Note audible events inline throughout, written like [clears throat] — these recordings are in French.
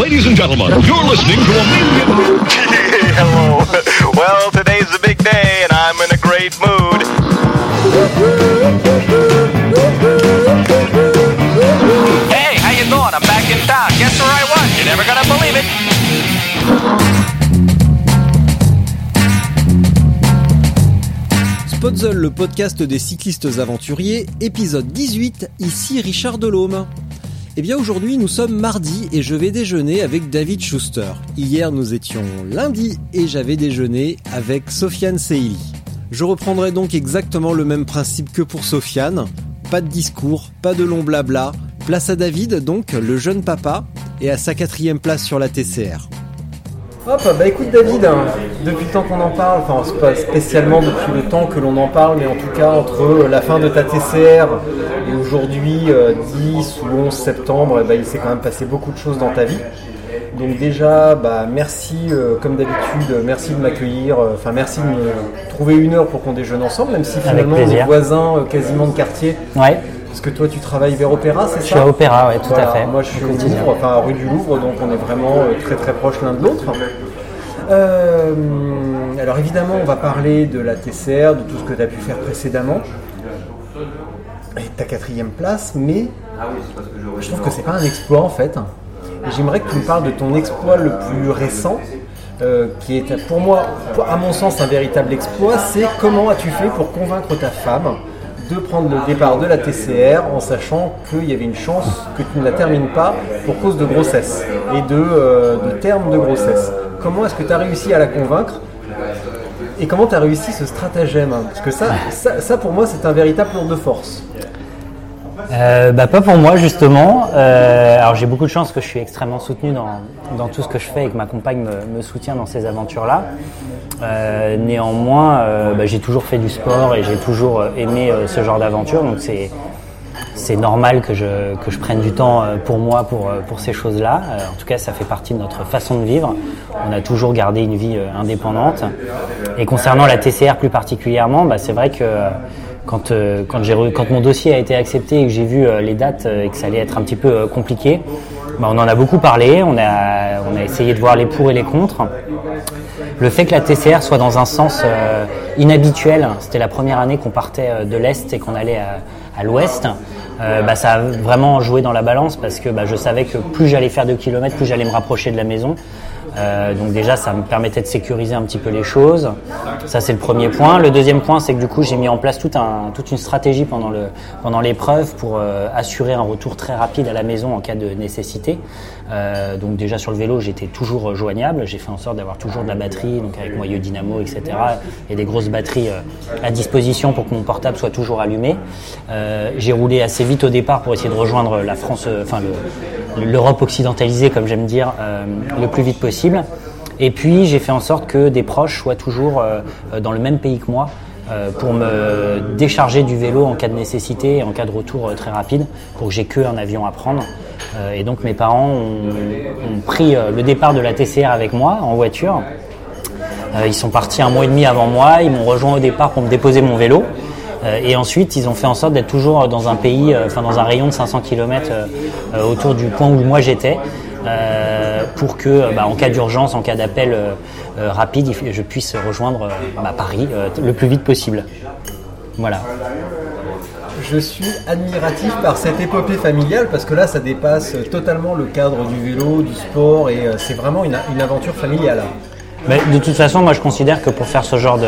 Ladies and gentlemen, you're listening to a. Hello. [laughs] Well, today's a big day, and I'm in a great mood. Hey, how you doing? I'm back in town. Guess where I was? You're never gonna believe it. Spotzel, le podcast des cyclistes aventuriers, épisode 18, ici Richard Delhomme. Eh bien aujourd'hui nous sommes mardi et je vais déjeuner avec David Schuster. Hier nous étions lundi et j'avais déjeuné avec Sofiane Seili. Je reprendrai donc exactement le même principe que pour Sofiane. Pas de discours, pas de long blabla. Place à David donc, le jeune papa, et à sa quatrième place sur la TCR. Hop, bah écoute David, hein, depuis le temps qu'on en parle, enfin c'est pas spécialement depuis le temps que l'on en parle, mais en tout cas entre la fin de ta TCR et aujourd'hui, euh, 10 ou 11 septembre, eh ben, il s'est quand même passé beaucoup de choses dans ta vie. Donc déjà, bah merci euh, comme d'habitude, merci de m'accueillir, euh, enfin merci de me trouver une heure pour qu'on déjeune ensemble, même si finalement on est voisins euh, quasiment de quartier. Ouais, Parce que toi tu travailles vers Opéra, c'est ça je suis à Opéra, ouais, tout Voilà, à fait. Moi, je suis Au. Louvre, enfin rue du Louvre, donc on est vraiment euh, très très proches l'un de l'autre. Euh, alors évidemment, on va parler de la TCR, de tout ce que tu as pu faire précédemment, et de ta quatrième place, mais je trouve que c'est pas un exploit en fait. J'aimerais que tu me parles de ton exploit le plus récent, euh, qui est pour moi, à mon sens, un véritable exploit. C'est comment as-tu fait pour convaincre ta femme de prendre le départ de la TCR en sachant qu'il y avait une chance que tu ne la termines pas pour cause de grossesse et de, euh, de terme de grossesse. Comment est-ce que tu as réussi à la convaincre et comment tu as réussi ce stratagème hein? Parce que ça, ça, ça, pour moi, c'est un véritable tour de force. Euh, bah, pas pour moi justement. Euh, alors j'ai beaucoup de chance que je suis extrêmement soutenu dans, dans tout ce que je fais et que ma compagne me, soutient dans ces aventures-là. Euh, néanmoins, bah, j'ai toujours fait du sport et j'ai toujours aimé ce genre d'aventure, donc c'est c'est normal que je, que je prenne du temps pour moi pour, pour ces choses-là. En tout cas, ça fait partie de notre façon de vivre. On a toujours gardé une vie indépendante. Et concernant la TCR plus particulièrement, bah, c'est vrai que quand, euh, quand, j'ai quand mon dossier a été accepté et que j'ai vu euh, les dates euh, et que ça allait être un petit peu compliqué, bah, on en a beaucoup parlé. On a, on a essayé de voir les pour et les contre. Le fait que la TCR soit dans un sens inhabituel, c'était la première année qu'on partait de l'Est et qu'on allait à, l'Ouest, bah, ça a vraiment joué dans la balance parce que bah, je savais que plus j'allais faire de kilomètres, plus j'allais me rapprocher de la maison. Euh, donc déjà, ça me permettait de sécuriser un petit peu les choses. Ça, c'est le premier point. Le deuxième point, c'est que du coup, j'ai mis en place toute une stratégie pendant l'épreuve pour euh, assurer un retour très rapide à la maison en cas de nécessité. Euh, donc déjà sur le vélo, j'étais toujours euh, joignable. J'ai fait en sorte d'avoir toujours de la batterie, donc avec moyeu dynamo, etc. Et des grosses batteries euh, à disposition pour que mon portable soit toujours allumé. J'ai roulé assez vite au départ pour essayer de rejoindre la France, enfin le- l'Europe occidentalisée, comme j'aime dire, le plus vite possible. Et puis j'ai fait en sorte que des proches soient toujours dans le même pays que moi pour me décharger du vélo en cas de nécessité et en cas de retour très rapide, pour que j'ai que un avion à prendre. Euh, et donc mes parents ont, pris euh, le départ de la TCR avec moi en voiture. Euh, ils sont partis un mois et demi avant moi, ils m'ont rejoint au départ pour me déposer mon vélo. Et ensuite, ils ont fait en sorte d'être toujours dans un pays, enfin dans un rayon de 500 km autour du point où moi j'étais, pour que, bah, en cas d'urgence, en cas d'appel rapide, je puisse rejoindre bah, Paris le plus vite possible. Voilà. Je suis admiratif par cette épopée familiale parce que là, ça dépasse totalement le cadre du vélo, du sport et euh, c'est vraiment une, une aventure familiale. De toute façon, moi je considère que pour faire ce genre de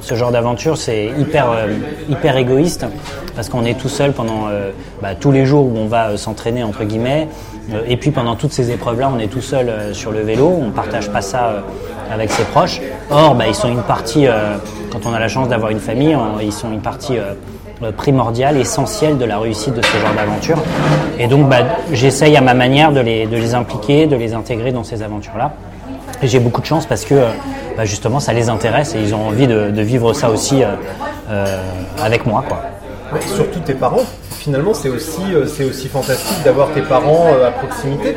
ce genre d'aventure, c'est hyper euh, hyper égoïste parce qu'on est tout seul pendant euh, bah, tous les jours où on va s'entraîner entre guillemets, et puis pendant toutes ces épreuves-là, on est tout seul sur le vélo, on partage pas ça avec ses proches. Or, bah, ils sont une partie quand on a la chance d'avoir une famille, ils sont une partie primordial, essentiel de la réussite de ce genre d'aventure. Et donc, bah, j'essaye à ma manière de les, impliquer, de les intégrer dans ces aventures-là. Et j'ai beaucoup de chance parce que euh, bah, justement, ça les intéresse et ils ont envie de, vivre ça aussi euh, euh, avec moi. Surtout tes parents. Finalement, c'est aussi, c'est aussi fantastique d'avoir tes parents à proximité.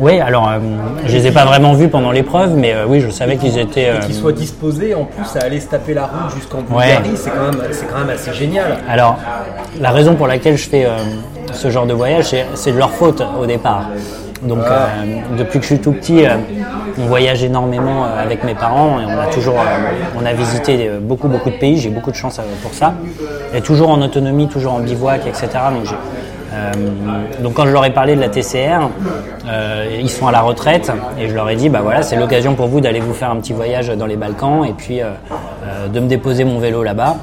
Oui, alors euh, je les ai pas vraiment vus pendant l'épreuve, mais euh, oui, je savais qu'ils étaient. Et euh, qu'ils soient disposés en plus à aller se taper la route jusqu'en Bulgarie, c'est quand, même- c'est quand même assez génial. Alors, la raison pour laquelle je fais euh, ce genre de voyage, c'est- c'est de leur faute au départ. Donc, Ah. depuis que je suis tout petit, on voyage énormément avec mes parents et on a toujours, on a visité beaucoup, beaucoup de pays. J'ai beaucoup de chance pour ça. Et toujours en autonomie, toujours en bivouac, etc. Donc, j'ai- donc quand je leur ai parlé de la TCR, euh, ils sont à la retraite et je leur ai dit bah voilà c'est l'occasion pour vous d'aller vous faire un petit voyage dans les Balkans et puis euh, euh, de me déposer mon vélo là-bas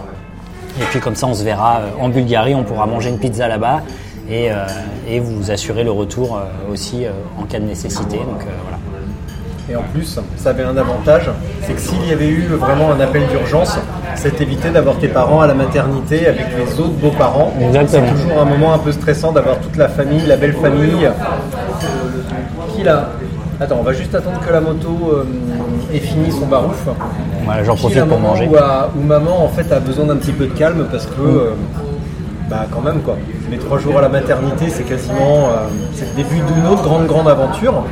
et puis comme ça, on se verra euh, en Bulgarie, on pourra manger une pizza là-bas et, euh, vous assurer le retour euh, aussi euh, en cas de nécessité. Donc euh, voilà. Et en plus, ça avait un avantage, c'est que s'il y avait eu vraiment un appel d'urgence, ça t'évitait d'avoir tes parents à la maternité avec les autres beaux-parents. C'est toujours un moment un peu stressant d'avoir toute la famille, la belle famille. Qui là Attends, on va juste attendre que la moto euh, ait fini son barouf. Voilà, j'en profite pour manger. Où, maman en fait a besoin d'un petit peu de calme parce que euh, bah quand même quoi. Les trois jours à la maternité c'est quasiment euh, c'est le début d'une autre grande grande aventure.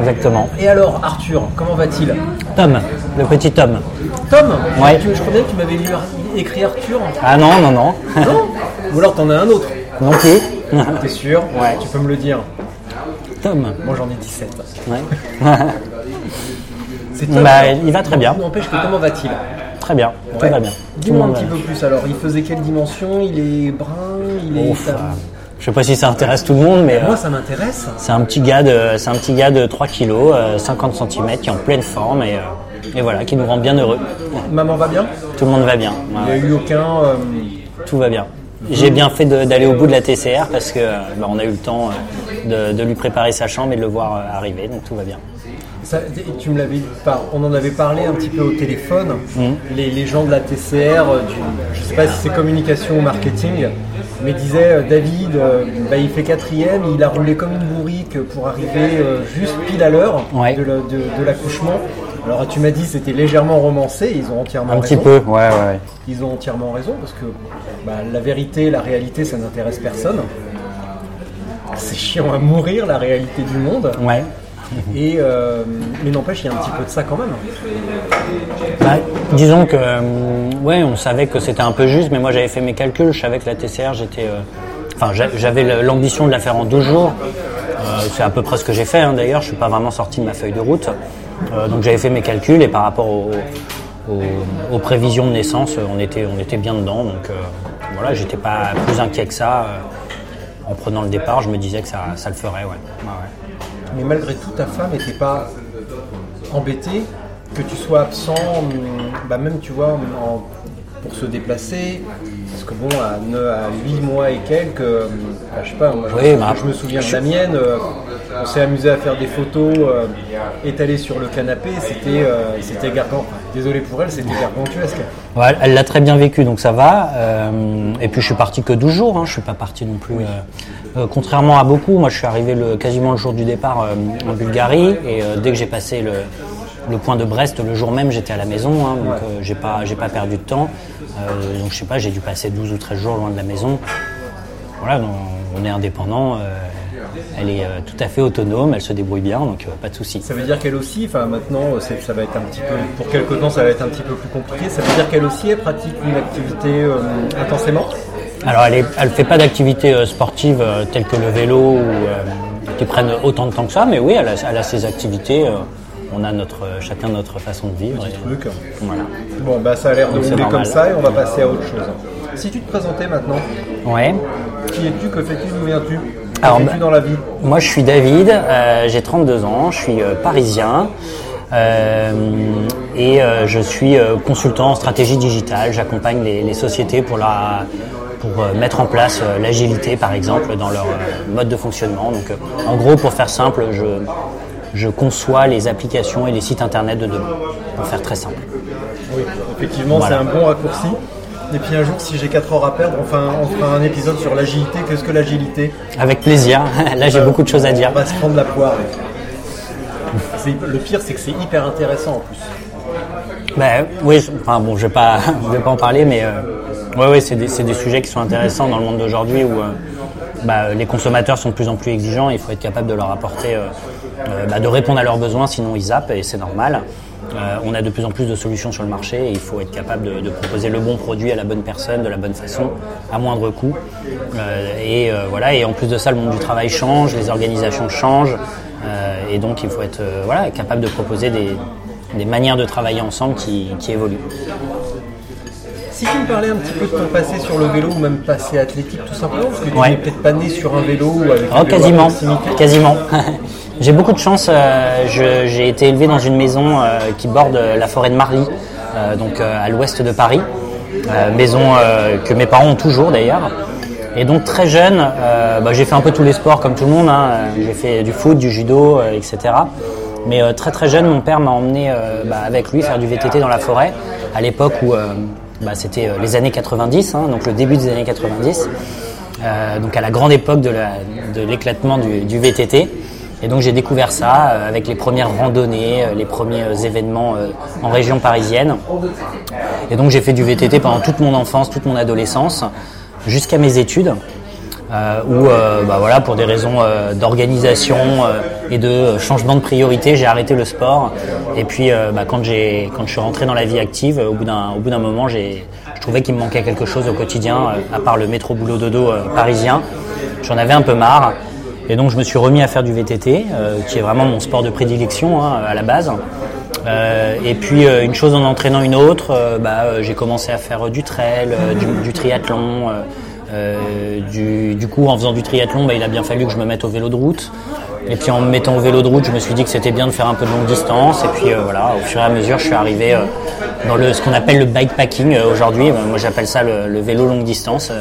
Exactement. Et alors Arthur, comment va-t-il? Tom, le petit Tom. Tom? Ouais. tu- Je crois bien que tu m'avais lu écrit Arthur. Ah non, non, non. Non? Ou alors t'en as un autre. non plus. T'es sûr? Ouais. Tu peux me le dire. Tom. Moi j'en ai 17. Ouais. [laughs] C'est Bah, il va très bien. N'empêche que comment va-t-il? Très bien, tout va bien. Dis-moi un petit peu plus alors. Il faisait quelle dimension? Il est brun? Il est. Ouf, euh, je sais pas si ça intéresse tout le monde, mais euh, Moi ça m'intéresse. c'est un petit gars de, c'est un petit gars de 3 kilos, euh, 50 cm, qui est en pleine forme et, euh, et voilà, qui nous rend bien heureux. Maman va bien? Tout le monde va bien. Il n'y a eu aucun. euh, Tout va bien. J'ai bien fait d'aller au bout de la TCR parce que euh, bah, on a eu le temps euh, de, de lui préparer sa chambre et de le voir euh, arriver, donc tout va bien. Ça, et tu me l'avais par- on en avait parlé un petit peu au téléphone. Mhm. Les, les gens de la TCR, euh, du, je sais pas si c'est communication ou marketing, mais disaient euh, David, euh, bah, il fait quatrième, il a roulé comme une bourrique pour arriver euh, juste pile à l'heure Ouais. de, la- de- de l'accouchement. Alors tu m'as dit c'était légèrement romancé, ils ont entièrement Un raison. petit peu, ouais, ouais. Ils ont entièrement raison parce que bah, la vérité, la réalité, ça n'intéresse personne. C'est chiant à mourir la réalité du monde. Ouais. Et euh, mais n'empêche, il y a un petit peu de ça quand même. Bah, disons que, euh, ouais, on savait que c'était un peu juste, mais moi j'avais fait mes calculs, je savais que la TCR, j'étais, euh, enfin, j'a- j'avais l'ambition de la faire en 12 jours. C'est à peu près ce que j'ai fait, hein, d'ailleurs. Je suis pas vraiment sorti de ma feuille de route, donc j'avais fait mes calculs et par rapport au- au- aux prévisions de naissance, on était, on était bien dedans. Donc euh, voilà, j'étais pas plus inquiet que ça. en prenant le départ, je me disais que ça, ça le ferait, ouais. Mais malgré tout, ta femme n'était pas embêtée que tu sois absent, hum, bah même tu vois, en- pour se déplacer. Parce que bon, à, ne- à 8 mois et quelques, hum, bah, je sais pas, moi, je, Oui, bah, je me souviens de la mienne. On s'est amusé à faire des photos euh, étalées sur le canapé. C'était euh, c'était gargantuesque. Désolé pour elle, c'était gargantuesque. Ouais, elle l'a très bien vécu, donc ça va. Euh, et puis je suis parti que 12 jours, hein, je suis pas parti non plus. euh, contrairement à beaucoup, moi je suis arrivé le, quasiment le jour du départ en Bulgarie, et dès que j'ai passé le, le point de Brest, le jour même j'étais à la maison, hein, donc euh, j'ai pas j'ai pas perdu de temps. Euh, donc je sais pas, j'ai dû passer 12 ou 13 jours loin de la maison. Voilà, donc, on est indépendant. euh, elle est euh, tout à fait autonome, elle se débrouille bien, donc euh, pas de souci. Ça veut dire qu'elle aussi, enfin maintenant, c'est- ça va être un petit peu, pour quelque temps, ça va être un petit peu plus compliqué. Ça veut dire qu'elle aussi, elle pratique une activité euh, intensément? Alors elle ne fait pas d'activité euh, sportive euh, telle que le vélo ou euh, qui prennent autant de temps que ça, mais oui, elle a, elle a ses activités. euh, on a notre, euh, chacun notre façon de vivre. et, Truc. voilà. Bon, bah ça a l'air de rouler comme ça et on va passer à autre chose. Si tu te présentais maintenant, Ouais. qui es-tu, que fais-tu, d'où viens-tu? Alors, bah- dans la vie Moi, je suis David, euh, j'ai 32 ans, je suis euh, parisien euh, et je suis consultant en stratégie digitale. J'accompagne les, les sociétés pour, la, pour mettre en place l'agilité, par exemple, dans leur mode de fonctionnement. Donc, en gros, pour faire simple, je, je conçois les applications et les sites internet de demain, pour faire très simple. Oui, effectivement, Voilà. c'est un bon raccourci. Et puis un jour, si j'ai 4 heures à perdre, enfin, on fera un épisode sur l'agilité. Qu'est-ce que l'agilité Avec plaisir. [laughs] Là, j'ai beaucoup de choses à dire. On va se prendre la poire. Le pire, c'est que c'est hyper intéressant en plus. Ben, oui, je- enfin bon, je vais pas, [laughs] je vais pas en parler, mais euh, ouais, ouais, c'est des, des sujets qui sont intéressants dans le monde d'aujourd'hui où euh, bah, les consommateurs sont de plus en plus exigeants. Il faut être capable de leur apporter, euh, euh, bah, de répondre à leurs besoins, sinon ils zappent et c'est normal. Euh, on a de plus en plus de solutions sur le marché et il faut être capable de, de proposer le bon produit à la bonne personne, de la bonne façon, à moindre coût. Euh, et euh, voilà. Et en plus de ça, le monde du travail change, les organisations changent, et donc il faut être voilà capable de proposer des, des manières de travailler ensemble qui, qui évoluent. Si tu me parlais un petit peu de ton passé sur le vélo ou même passé athlétique tout simplement, parce que tu Ouais. n'es peut-être pas né sur un vélo ou avec Oh, un vélo quasiment, quasiment. [laughs] j'ai beaucoup de chance. euh, j'ai été élevé dans une maison euh, qui borde la forêt de Marly, euh, donc euh, à l'ouest de Paris. Euh, maison euh, que mes parents ont toujours d'ailleurs. Et donc très jeune, euh, bah, j'ai fait un peu tous les sports comme tout le monde. hein. Euh, J'ai fait du foot, du judo, euh, etc. Mais euh, très très jeune, mon père m'a emmené euh, bah, avec lui faire du VTT dans la forêt, à l'époque où euh, bah, c'était euh, les années 90, hein, donc le début des années 90. Euh, donc à la grande époque de l'éclatement du, du VTT. Et donc j'ai découvert ça euh, avec les premières randonnées, euh, les premiers euh, événements en région parisienne. Et donc j'ai fait du VTT pendant toute mon enfance, toute mon adolescence, jusqu'à mes études. Où, bah voilà, pour des raisons d'organisation et de changement de priorité, j'ai arrêté le sport. Et puis, bah, quand je suis rentré dans la vie active, au bout d'un, moment, je trouvais qu'il me manquait quelque chose au quotidien, à part le métro boulot dodo parisien. J'en avais un peu marre. Et donc, je me suis remis à faire du VTT, euh, qui est vraiment mon sport de prédilection hein, à la base. Euh, et puis euh, une chose en entraînant une autre, bah, j'ai commencé à faire du trail, du, triathlon. du, coup, en faisant du triathlon, bah, il a bien fallu que je me mette au vélo de route. Et puis en me mettant au vélo de route, je me suis dit que c'était bien de faire un peu de longue distance. Et puis voilà, au fur et à mesure, je suis arrivé dans le, ce qu'on appelle le bikepacking aujourd'hui. Moi, j'appelle ça le vélo longue distance.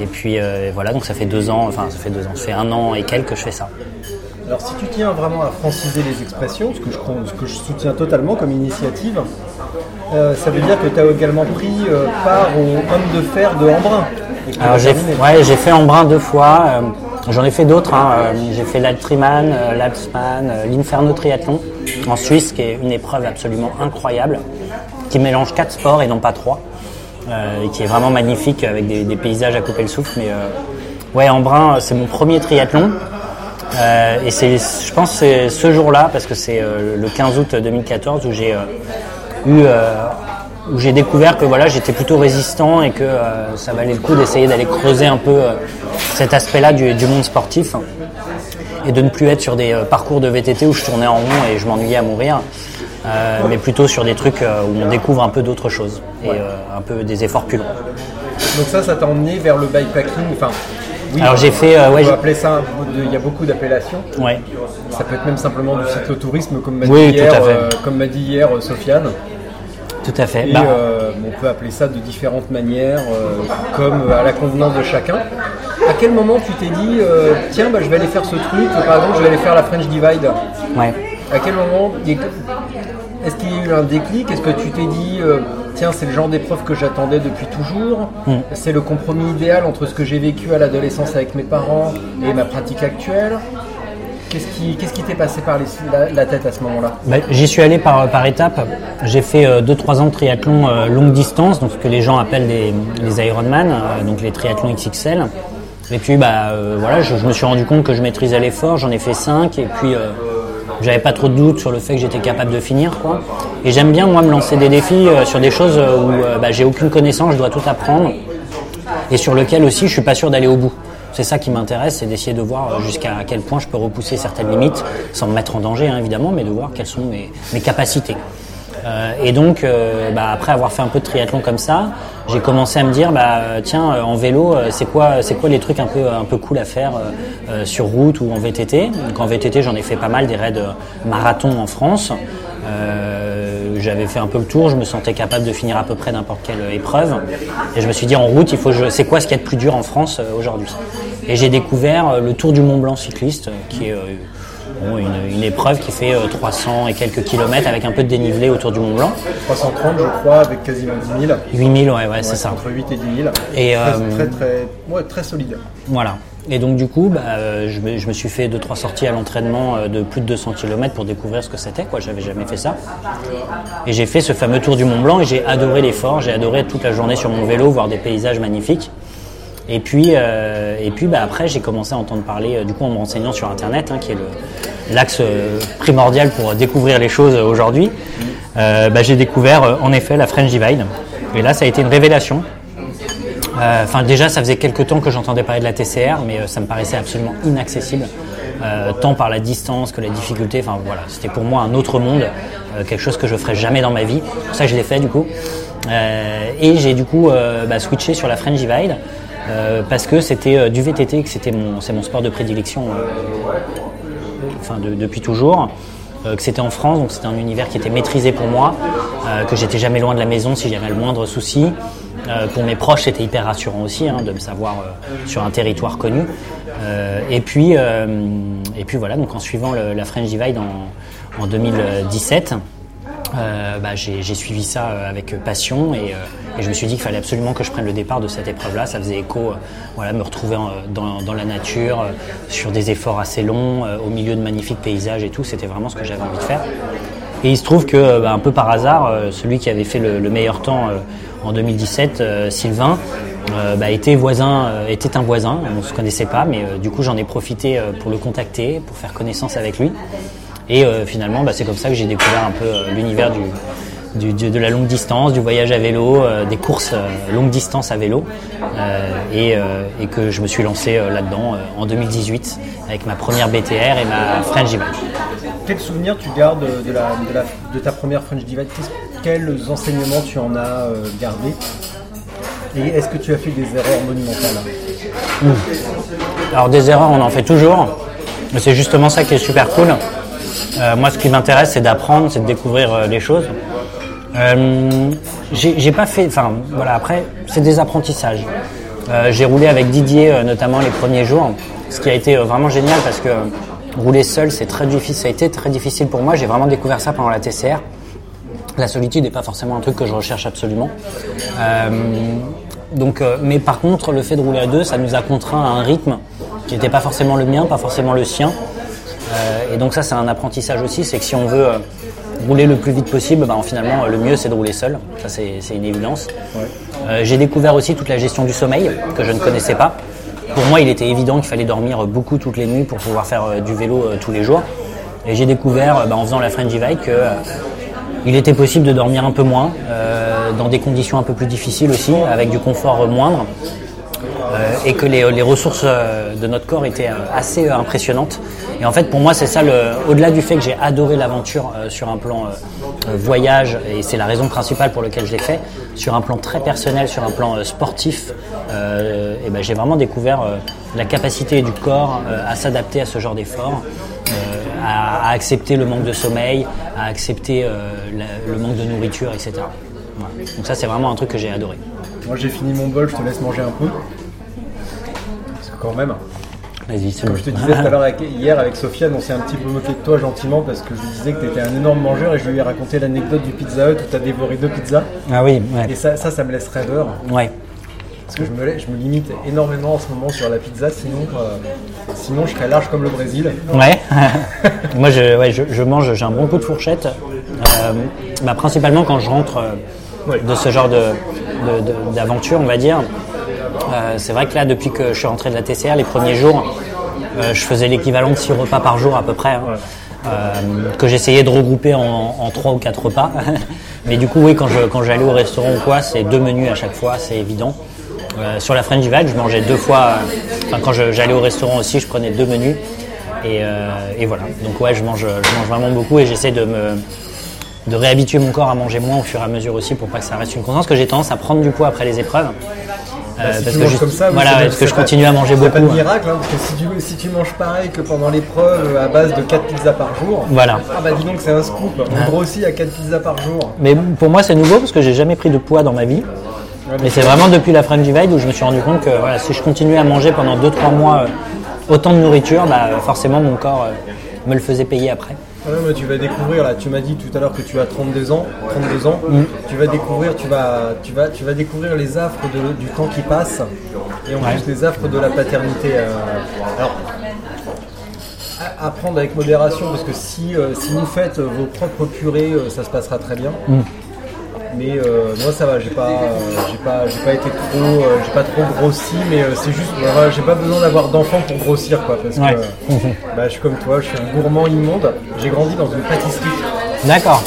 Et puis euh, voilà, donc ça fait deux ans, enfin ça fait deux ans, ça fait un an et quelques que je fais ça. Alors si tu tiens vraiment à franciser les expressions, ce que je, crois- ce que je soutiens totalement comme initiative, euh, ça veut dire que tu as également pris euh, part au homme de fer de Embrun. Alors j'ai terminé. ouais, j'ai fait Embrun deux fois. J'en ai fait d'autres. hein, J'ai fait l'Altriman, l'Alpsman, l'Inferno Triathlon en Suisse, qui est une épreuve absolument incroyable, qui mélange quatre sports et non pas trois, et qui est vraiment magnifique avec des, paysages à couper le souffle. Mais euh, ouais, Embrun, euh, c'est mon premier triathlon. Euh, et c'est, je pense, que c'est ce jour-là, parce que c'est euh, le 15 août 2014 où j'ai euh, eu euh, où j'ai découvert que voilà j'étais plutôt résistant et que euh, ça valait le coup d'essayer d'aller creuser un peu euh, cet aspect-là du, monde sportif et de ne plus être sur des euh, parcours de VTT où je tournais en rond et je m'ennuyais à mourir, euh, mais plutôt sur des trucs euh, où on découvre un peu d'autres choses et euh, un peu des efforts plus longs. Donc ça, ça t'a emmené vers le bikepacking. Enfin, oui, Alors, j'ai fait, euh, on ouais, peut appeler ça. Il y a beaucoup d'appellations. Ouais. Ça peut être même simplement du cyclotourisme, comme m'a dit Oui, hier, euh, comme dit hier euh, Sofiane. Tout à fait. Et Bah, on peut appeler ça de différentes manières, comme à la convenance de chacun. À quel moment tu t'es dit, tiens, bah, je vais aller faire ce truc, par exemple, je vais aller faire la French Divide? Ouais. À quel moment Est-ce qu'il y a eu un déclic? Est-ce que tu t'es dit, euh, tiens, c'est le genre d'épreuve que j'attendais depuis toujours Mm. C'est le compromis idéal entre ce que j'ai vécu à l'adolescence avec mes parents et ma pratique actuelle? Qu'est-ce qui t'est passé par les- la, la tête à ce moment-là? Bah, J'y suis allé par, par étapes. J'ai fait 2-3 ans de triathlon euh, longue distance, donc ce que les gens appellent les, les Ironman, euh, donc les triathlons XXL. Et puis bah euh, voilà, je, je me suis rendu compte que je maîtrisais l'effort, j'en ai fait 5 et puis euh, j'avais pas trop de doute sur le fait que j'étais capable de finir quoi. Et j'aime bien moi me lancer des défis euh, sur des choses euh, où euh, bah, j'ai aucune connaissance, je dois tout apprendre et sur lequel aussi je suis pas sûr d'aller au bout. C'est ça qui m'intéresse, c'est d'essayer de voir jusqu'à quel point je peux repousser certaines limites, sans me mettre en danger hein, évidemment, mais de voir quelles sont mes capacités. Euh, et donc, euh, bah, après avoir fait un peu de triathlon comme ça, j'ai commencé à me dire, bah, euh, tiens, en vélo, c'est quoi, c'est quoi les trucs un peu, un peu cool à faire sur route ou en VTT Donc en VTT, j'en ai fait pas mal des raids marathon en France. Euh, j'avais fait un peu le tour, je me sentais capable de finir à peu près n'importe quelle épreuve. Et je me suis dit, en route, il faut, c'est quoi ce qu'il y a de plus dur en France aujourd'hui? Et j'ai découvert le Tour du Mont Blanc cycliste, qui est bon, une, une épreuve qui fait euh, 300 et quelques kilomètres avec un peu de dénivelé autour du Mont Blanc. 330, je crois, avec quasiment 10 000. 8000, ouais, ouais, c'est ça. Entre 8 et 10 000. Et, très, euh, très, très, ouais, très solide. Voilà. Et donc du coup, bah, euh, je, me, je me suis fait deux trois sorties à l'entraînement euh, de plus de 200 km pour découvrir ce que c'était. Quoi, j'avais jamais fait ça. Et j'ai fait ce fameux tour du Mont Blanc et j'ai adoré l'effort. J'ai adoré toute la journée sur mon vélo, voir des paysages magnifiques. Et puis, euh, et puis bah, après, j'ai commencé à entendre parler, euh, du coup, en me renseignant sur Internet, hein, qui est l'axe euh, primordial pour découvrir les choses aujourd'hui. Bah, j'ai découvert, en effet, la French Divide. Et là, ça a été une révélation. Enfin, déjà, ça faisait quelques temps que j'entendais parler de la TCR, mais ça me paraissait absolument inaccessible, tant par la distance que la difficulté. Enfin, voilà, c'était pour moi un autre monde, quelque chose que je ferais jamais dans ma vie. Pour ça je l'ai fait, du coup. Et j'ai du coup bah, switché sur la French Divide parce que c'était euh, du VTT, que c'était mon, c'est mon sport de prédilection, euh, enfin de- depuis toujours. euh, que c'était en France, donc c'était un univers qui était maîtrisé pour moi, euh, que j'étais jamais loin de la maison si j'avais le moindre souci. Euh, pour mes proches, c'était hyper rassurant aussi hein, de me savoir euh, sur un territoire connu. Euh, et puis, euh, et puis voilà, donc en suivant la French Divide en 2017. Euh, bah, j'ai suivi ça euh, avec passion et, euh, et je me suis dit qu'il fallait absolument que je prenne le départ de cette épreuve-là. Ça faisait écho, voilà, me retrouver dans, la nature, sur des efforts assez longs, au milieu de magnifiques paysages et tout. C'était vraiment ce que j'avais envie de faire. Et il se trouve que, bah, un peu par hasard, celui qui avait fait le, le meilleur temps en 2017, euh, Sylvain, bah, était voisin, était un voisin. On ne se connaissait pas, mais du coup j'en ai profité pour le contacter, pour faire connaissance avec lui. Et euh, finalement, bah, c'est comme ça que j'ai découvert un peu euh, l'univers du, du- du- de la longue distance, du voyage à vélo, euh, des courses euh, longue distance à vélo, euh, et, et que je me suis lancé là-dedans en 2018 avec ma première BTR et ma French Divide. Quel souvenir tu gardes de, la, de, la- de ta première French Divide? Quels enseignements tu en as gardés? Et est-ce que tu as fait des erreurs monumentales? Alors des erreurs, on en fait toujours. Mais C'est justement ça qui est super cool. Euh, moi, ce qui m'intéresse, c'est d'apprendre, c'est de découvrir euh, les choses. Euh, j'ai pas fait. Enfin, voilà. Après, c'est des apprentissages. Euh, j'ai roulé avec Didier, notamment les premiers jours, ce qui a été vraiment génial parce que rouler seul, c'est très difficile. Ça a été très difficile pour moi. J'ai vraiment découvert ça pendant la TCR. La solitude n'est pas forcément un truc que je recherche absolument. Donc, mais par contre, le fait de rouler à deux, ça nous a contraint à un rythme qui n'était pas forcément le mien, pas forcément le sien. Euh, et donc ça, c'est un apprentissage aussi, c'est que si on veut euh, rouler le plus vite possible, ben, finalement, le mieux, c'est de rouler seul. Ça, c'est une évidence. Euh, J'ai découvert aussi toute la gestion du sommeil que je ne connaissais pas. Pour moi, il était évident qu'il fallait dormir beaucoup toutes les nuits pour pouvoir faire du vélo tous les jours. Et j'ai découvert, ben, en faisant la French Divide, que il était possible de dormir un peu moins, euh, dans des conditions un peu plus difficiles aussi, avec du confort moindre, et que les, ressources euh, de notre corps étaient euh, assez euh, impressionnantes. Et en fait, pour moi, c'est ça, au-delà du fait que j'ai adoré l'aventure euh, sur un plan euh, euh, voyage, et c'est la raison principale pour laquelle je l'ai fait, sur un plan très personnel, sur un plan euh, sportif, euh, ben, j'ai vraiment découvert euh, la capacité du corps euh, à s'adapter à ce genre d'effort. euh, à, accepter le manque de sommeil, à accepter euh, le manque de nourriture, etc. Donc ça, c'est vraiment un truc que j'ai adoré. Moi j'ai fini mon bol, je te laisse manger un peu. Quand même, Vas-y, c'est comme je te disais tout à l'heure hier avec Sofiane, on s'est un petit peu moqué de toi gentiment parce que je lui disais que tu étais un énorme mangeur et je lui ai raconté l'anecdote du Pizza Hut où tu as dévoré deux pizzas. Ah oui, Et ouais. ça, ça, ça me laisse rêveur. ouais. Parce que je me, je me limite énormément en ce moment sur la pizza, sinon, euh, sinon je serais large comme le Brésil. Ouais. [laughs] Moi, je, ouais, je, je mange, j'ai un bon coup de fourchette. Euh, bah, principalement quand je rentre euh, de ce genre de, de- de- d'aventure, on va dire. Euh, c'est vrai que là, depuis que je suis rentré de la TCR, les premiers jours, euh, je faisais l'équivalent de 6 repas par jour à peu près. hein. Euh, que j'essayais de regrouper en, 3 ou 4 repas. [laughs] Mais du coup, oui, quand, je, quand j'allais au restaurant ou quoi, c'est deux menus à chaque fois, c'est évident. Euh, sur la French je mangeais deux fois. Enfin, quand j'allais au restaurant aussi, je prenais deux menus. Et, euh, et voilà. Donc ouais, je mange, je mange vraiment beaucoup et j'essaie de me de réhabituer mon corps à manger moins au fur et à mesure aussi pour pas que ça reste une constance. que j'ai tendance à prendre du poids après les épreuves. Euh, Bah, si parce tu que manges je, comme ça, oui, voilà, parce que je continue à manger C'est beaucoup. pas de hein. miracle, hein, parce que si tu, si tu manges pareil que pendant l'épreuve à base de 4 pizzas par jour, Voilà. ah bah dis donc c'est un scoop, on grossit à 4 pizzas par jour. Mais pour moi, c'est nouveau parce que j'ai jamais pris de poids dans ma vie. Ouais, Mais c'est vraiment depuis la French Divide où je me suis rendu compte que voilà, si je continuais à manger pendant 2-3 mois euh, autant de nourriture, bah, forcément mon corps euh, me le faisait payer après. Mais tu vas découvrir là. Tu m'as dit tout à l'heure que tu as 32 ans. 32 ans. Tu vas découvrir, tu vas, tu vas, tu vas découvrir les affres de- du temps qui passe et en Ouais. plus les affres de la paternité. euh. alors, à, à prendre avec modération parce que si, euh, si vous faites vos propres purées, euh, ça se passera très bien. Mm. Mais euh, moi ça va, j'ai pas, euh, j'ai pas, j'ai pas été trop, euh, j'ai pas trop grossi, mais c'est juste, bah, voilà, j'ai pas besoin d'avoir d'enfants pour grossir quoi, parce Ouais. que bah, je suis comme toi, je suis un gourmand immonde. J'ai grandi dans une pâtisserie. D'accord.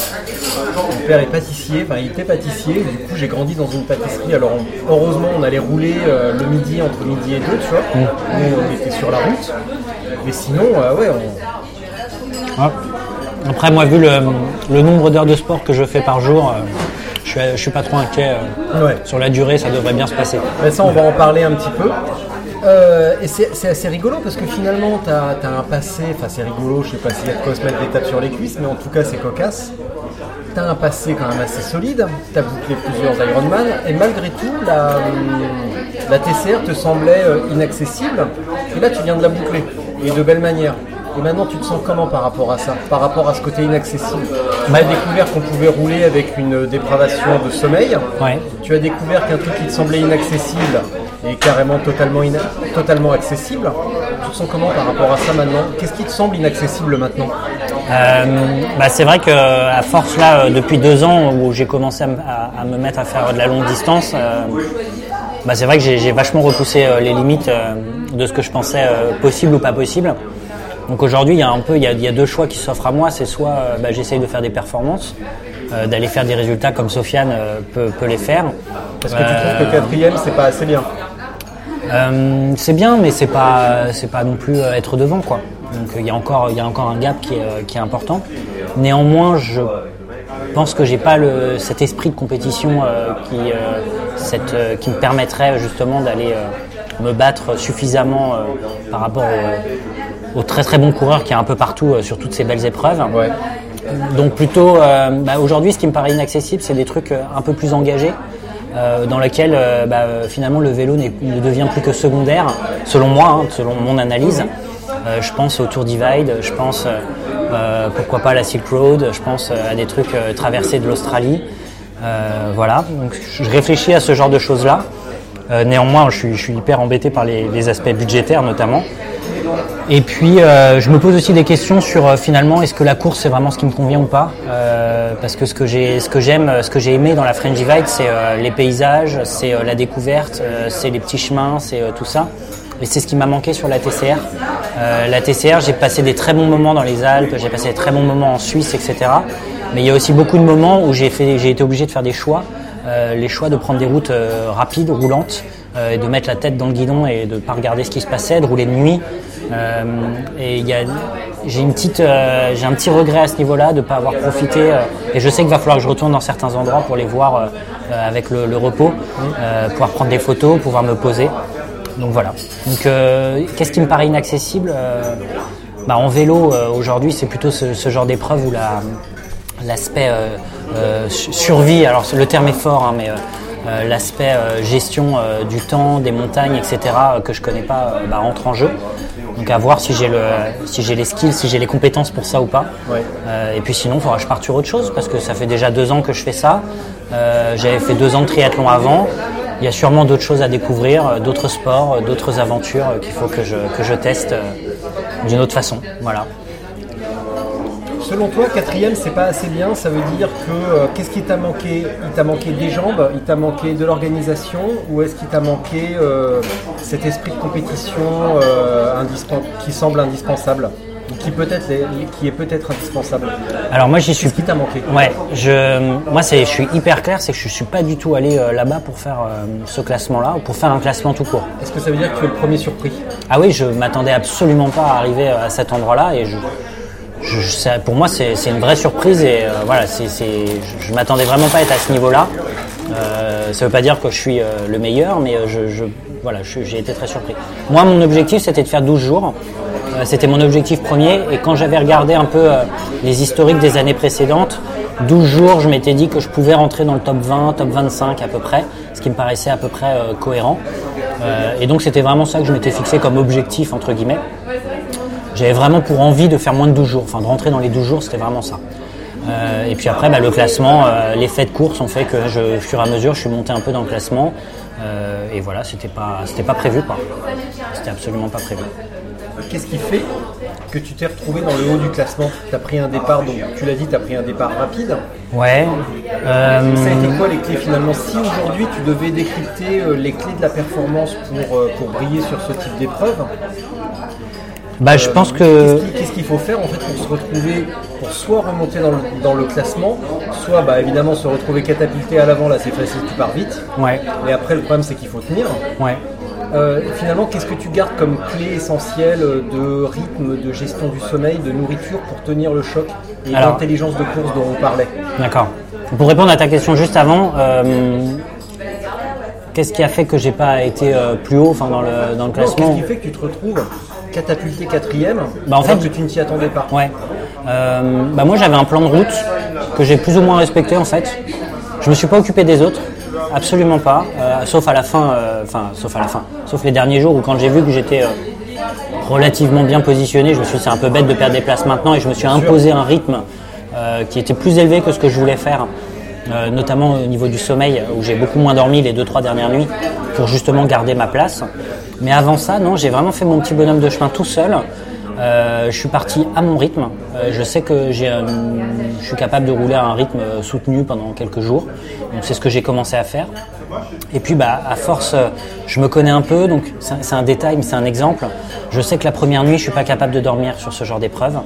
Mon père est pâtissier, enfin il était pâtissier, du coup j'ai grandi dans une pâtisserie. Alors on- heureusement on allait rouler le midi entre midi et deux, tu vois. Nous on était sur la route. Mais sinon, ouais, on. Après, moi, vu le, le nombre d'heures de sport que je fais par jour, euh, je suis, je suis pas trop inquiet. euh, ouais. sur la durée, ça devrait bien se passer. Mais ça, on va en parler un petit peu. Euh, et c'est c'est assez rigolo parce que finalement, tu as, un passé, enfin c'est rigolo, je sais pas s'il y a de quoi se mettre des tapes sur les cuisses, mais en tout cas, c'est cocasse. Tu as un passé quand même assez solide, tu as bouclé plusieurs Ironman, et malgré tout, la, la TCR te semblait euh, inaccessible, et là, tu viens de la boucler, et de belle manière. Et maintenant, tu te sens comment par rapport à ça Par rapport à ce côté inaccessible? Tu as découvert qu'on pouvait rouler avec une dépravation de sommeil. Ouais. Tu as découvert qu'un truc qui te semblait inaccessible est carrément totalement, ina- totalement accessible. Tu te sens comment par rapport à ça maintenant? Qu'est-ce qui te semble inaccessible maintenant? Euh, bah, c'est vrai que à force là, euh, depuis deux ans où j'ai commencé à, m- à- à me mettre à faire de la longue distance, euh, bah, c'est vrai que j'ai vachement repoussé les limites de ce que je pensais possible ou pas possible. Donc aujourd'hui, il y a un peu, il y a, il y a deux choix qui s'offrent à moi. C'est soit euh, bah, j'essaye de faire des performances, euh, d'aller faire des résultats comme Sofiane euh, peut, peut les faire. Parce que tu trouves que quatrième, c'est pas assez bien c'est bien, mais c'est pas c'est pas non plus être devant quoi. Donc il y a encore il y a encore un gap qui est, qui est important. Néanmoins, je pense que j'ai pas le cet esprit de compétition qui cette qui me permettrait justement d'aller me battre suffisamment par rapport aux, aux très très bons coureurs qui y a un peu partout euh, sur toutes ces belles épreuves. Ouais. Donc plutôt, euh, bah, aujourd'hui, ce qui me paraît inaccessible, c'est des trucs euh, un peu plus engagés, euh, dans lesquels euh, bah, euh, finalement le vélo ne devient plus que secondaire, selon moi, hein, selon mon analyse. Je pense au Tour Divide, je pense pourquoi pas à la Silk Road, je pense à des trucs traversés de l'Australie. Voilà, donc je réfléchis à ce genre de choses-là. Néanmoins, je suis, je suis hyper embêté par les, les aspects budgétaires notamment. Et puis, euh, je me pose aussi des questions sur euh, finalement, est-ce que la course c'est vraiment ce qui me convient ou pas Euh, Parce que ce que j'ai, ce que j'aime, ce que j'ai aimé dans la French Divide, c'est euh, les paysages, c'est euh, la découverte, euh, c'est les petits chemins, c'est euh, tout ça. Et c'est ce qui m'a manqué sur la TCR. Euh, la TCR, j'ai passé des très bons moments dans les Alpes, j'ai passé des très bons moments en Suisse, etc. Mais il y a aussi beaucoup de moments où j'ai fait, j'ai été obligé de faire des choix, euh, les choix de prendre des routes euh, rapides, roulantes, euh, et de mettre la tête dans le guidon et de pas regarder ce qui se passait, de rouler de nuit. Euh, et j'ai une petite, euh, j'ai un petit regret à ce niveau-là de pas avoir profité. euh, et je sais qu'il va falloir que je retourne dans certains endroits pour les voir avec le, repos, pouvoir prendre des photos, pouvoir me poser. Donc voilà. Donc qu'est-ce qui me paraît inaccessible bah, En vélo aujourd'hui, c'est plutôt ce, genre d'épreuve où la, l'aspect su- survie, alors le terme est fort, hein, mais l'aspect gestion du temps, des montagnes, etc. que je connais pas, bah, entre en jeu. Donc à voir si j'ai le, si j'ai les skills, si j'ai les compétences pour ça ou pas. Ouais. Euh, et puis sinon, il faudra que je parte sur autre chose parce que ça fait déjà deux ans que je fais ça. Euh, J'avais fait deux ans de triathlon avant. Il y a sûrement d'autres choses à découvrir, euh, d'autres sports, d'autres aventures qu'il faut que je, que je teste d'une autre façon. Voilà. Selon toi, quatrième, c'est pas assez bien. Ça veut dire que euh, qu'est-ce qui t'a manqué? Il t'a manqué des jambes, il t'a manqué de l'organisation, ou est-ce qu'il t'a manqué euh, cet esprit de compétition euh, qui semble indispensable, ou qui peut-être est, qui est peut-être indispensable? Alors moi j'y suis Qu'est-ce qui t'a manqué? Ouais, je, moi c'est, je suis hyper clair, c'est que je suis pas du tout allé euh, là-bas pour faire euh, ce classement-là, ou pour faire un classement tout court. Est-ce que ça veut dire que tu es le premier surpris? Ah oui, je m'attendais absolument pas à arriver à cet endroit-là, et je, je- ça- pour moi c'est, une vraie surprise, et euh, voilà, c'est, je, je m'attendais vraiment pas à être à ce niveau-là. Euh, ça veut pas dire que je suis euh, le meilleur, mais euh, je, je- voilà, j'ai été très surpris. Moi, mon objectif c'était de faire 12 jours. Euh, C'était mon objectif premier et quand j'avais regardé un peu euh, les historiques des années précédentes, 12 jours, je m'étais dit que je pouvais rentrer dans le top 20, top 25 à peu près, ce qui me paraissait à peu près cohérent. Et donc c'était vraiment ça que je m'étais fixé comme objectif entre guillemets. J'avais vraiment pour envie de faire moins de 12 jours, enfin de rentrer dans les 12 jours, c'était vraiment ça. Euh, et puis après, bah, le classement, euh, les faits de course ont fait que, je, au fur et à mesure, je suis monté un peu dans le classement. Euh, et voilà, c'était pas, c'était pas prévu, quoi. C'était absolument pas prévu. Qu'est-ce qui fait que tu t'es retrouvé dans le haut du classement? Tu as pris un départ, donc tu l'as dit, tu as pris un départ rapide. Ouais. euh, Ça a été quoi les clés finalement? Si aujourd'hui tu devais décrypter les clés de la performance pour, pour briller sur ce type d'épreuve, bah, je pense que. qu'est-ce qui- qu'est-ce qu'il faut faire en fait pour se retrouver, pour soit remonter dans le, dans le classement, soit bah, évidemment se retrouver catapulté à l'avant, là c'est facile, tu pars vite. Ouais, Mais après le problème c'est qu'il faut tenir. ouais. Euh, finalement, qu'est-ce que tu gardes comme clé essentielle de rythme, de gestion du sommeil, de nourriture pour tenir le choc et l'intelligence de course dont on parlait? D'accord. Pour répondre à ta question juste avant, euh, qu'est-ce qui a fait que j'ai pas été euh, plus haut, enfin dans le dans le classement Qu'est-ce qui fait que tu te retrouves catapulté quatrième Bah, en fait, que tu ne t'y attendais pas Ouais. Euh, bah moi j'avais un plan de route que j'ai plus ou moins respecté en fait. Je me suis pas occupé des autres, absolument pas, euh, sauf à la fin, euh, enfin sauf à la fin, sauf les derniers jours où quand j'ai vu que j'étais relativement bien positionné, je me suis dit c'est un peu bête de perdre des places maintenant et je me suis imposé un rythme qui était plus élevé que ce que je voulais faire. euh, notamment au niveau du sommeil où j'ai beaucoup moins dormi les deux trois dernières nuits pour justement garder ma place. Mais avant ça, non, j'ai vraiment fait mon petit bonhomme de chemin tout seul. Euh, je suis parti à mon rythme. Euh, je sais que un- je suis capable de rouler à un rythme euh, soutenu pendant quelques jours. Donc c'est ce que j'ai commencé à faire. Et puis bah à force, euh, je me connais un peu, donc c'est un- détail, mais c'est un exemple. Je sais que la première nuit, je suis pas capable de dormir sur ce genre d'épreuve.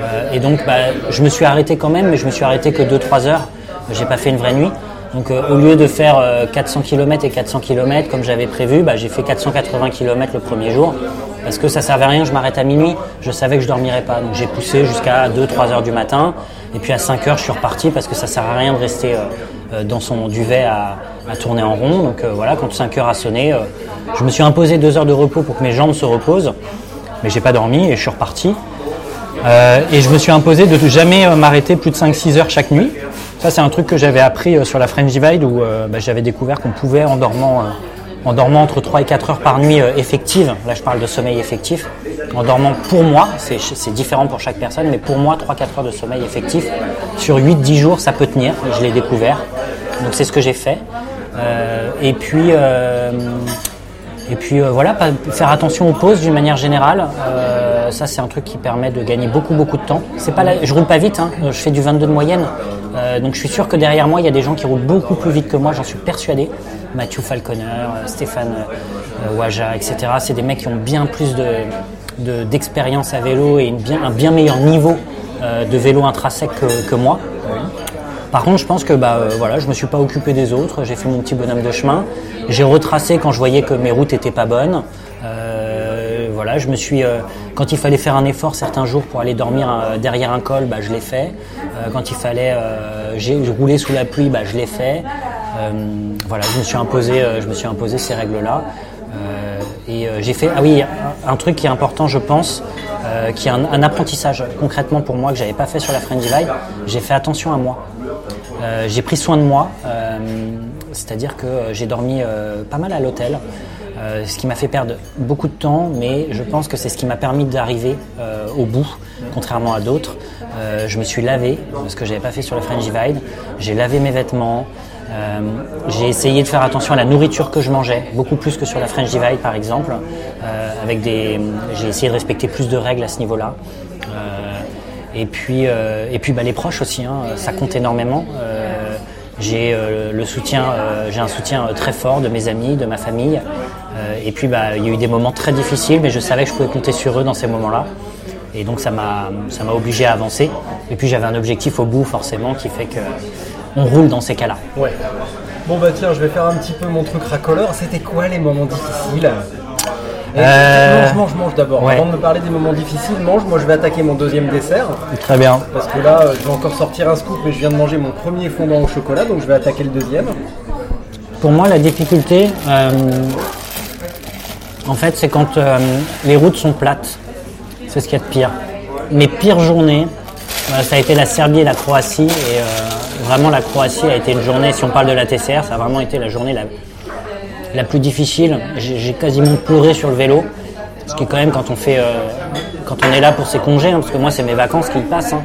Euh, et donc bah, je me suis arrêté quand même, mais je me suis arrêté que 2-3 heures. J'ai pas fait une vraie nuit. Donc euh, au lieu de faire euh, 400 km et 400 km comme j'avais prévu, bah, j'ai fait 480 km le premier jour. Parce que ça servait à rien, je m'arrête à minuit, je savais que je dormirais pas. Donc j'ai poussé jusqu'à 2-3 heures du matin. Et puis à 5 heures, je suis reparti parce que ça sert à rien de rester euh, euh, dans son duvet à, tourner en rond. Donc euh, voilà, quand 5 heures a sonné, euh, je me suis imposé 2 heures de repos pour que mes jambes se reposent. Mais j'ai pas dormi et je suis reparti. Euh, et je me suis imposé de jamais euh, m'arrêter plus de 5-6 heures chaque nuit. C'est un truc que j'avais appris euh, sur la French Divide où euh, bah, j'avais découvert qu'on pouvait, en dormant, euh, entre 3 et 4 heures par nuit effective, là je parle de sommeil effectif, en dormant pour moi, c'est différent pour chaque personne, mais pour moi, 3-4 heures de sommeil effectif, sur 8-10 jours, ça peut tenir. Je l'ai découvert. Donc c'est ce que j'ai fait. Et puis. Et puis euh, voilà, faire attention aux pauses d'une manière générale. Euh, ça, c'est un truc qui permet de gagner beaucoup, beaucoup de temps. C'est pas je roule pas vite, hein, je fais du 22 de moyenne. Euh, donc je suis sûr que derrière moi, il y a des gens qui roulent beaucoup plus vite que moi, j'en suis persuadé. Mathieu Falconer, Stéphane euh, Waja, etc. C'est des mecs qui ont bien plus de, de- d'expérience à vélo et un bien meilleur niveau de vélo intrinsèque que, que moi. Par contre, je pense que bah, euh, voilà, je me suis pas occupé des autres. J'ai fait mon petit bonhomme de chemin. J'ai retracé quand je voyais que mes routes étaient pas bonnes. Euh, voilà, je me suis, euh, quand il fallait faire un effort certains jours pour aller dormir euh, derrière un col, bah, je l'ai fait. Quand il fallait, roulé sous la pluie, bah, je l'ai fait. Voilà, je me suis imposé, je me suis imposé ces règles-là. Et j'ai fait, ah oui, un, truc qui est important, je pense, qui est un, apprentissage concrètement pour moi que j'avais pas fait sur la Friend Divide. J'ai fait attention à moi. Euh, j'ai pris soin de moi, euh, c'est-à-dire que j'ai dormi euh, pas mal à l'hôtel, ce qui m'a fait perdre beaucoup de temps, mais je pense que c'est ce qui m'a permis d'arriver au bout, contrairement à d'autres. Je me suis lavé, ce que j'avais pas fait sur le French Divide. J'ai lavé mes vêtements. j'ai essayé de faire attention à la nourriture que je mangeais, beaucoup plus que sur la French Divide par exemple. Avec des, j'ai essayé de respecter plus de règles à ce niveau-là. Et puis, et puis bah, les proches aussi, hein, ça compte énormément. J'ai euh, le soutien, euh, j'ai un soutien euh, très fort de mes amis, de ma famille. Et puis bah, il y a eu des moments très difficiles, mais je savais que je pouvais compter sur eux dans ces moments-là. Et donc ça m'a, ça m'a obligé à avancer. Et puis j'avais un objectif au bout forcément qui fait que on roule dans ces cas-là. Ouais. Bon bah tiens, je vais faire un petit peu mon truc racoleur. C'était quoi les moments difficiles? Euh, Mange, mange, mange d'abord. ouais. Avant de me parler des moments difficiles, mange. Moi, je vais attaquer mon deuxième dessert. Très bien. Parce que là, euh, je vais encore sortir un scoop, mais je viens de manger mon premier fondant au chocolat, donc je vais attaquer le deuxième. Pour moi, la difficulté, euh, en fait, c'est quand euh, les routes sont plates. C'est ce qu'il y a de pire. Mes pires journées, ça a été la Serbie et la Croatie. Et vraiment, la Croatie a été une journée, si on parle de la TCR, ça a vraiment été la journée la, la plus difficile. J'ai quasiment pleuré sur le vélo. Ce qui est quand même quand on fait, euh, quand on est là pour ses congés, hein, parce que moi c'est mes vacances qui passent. hein.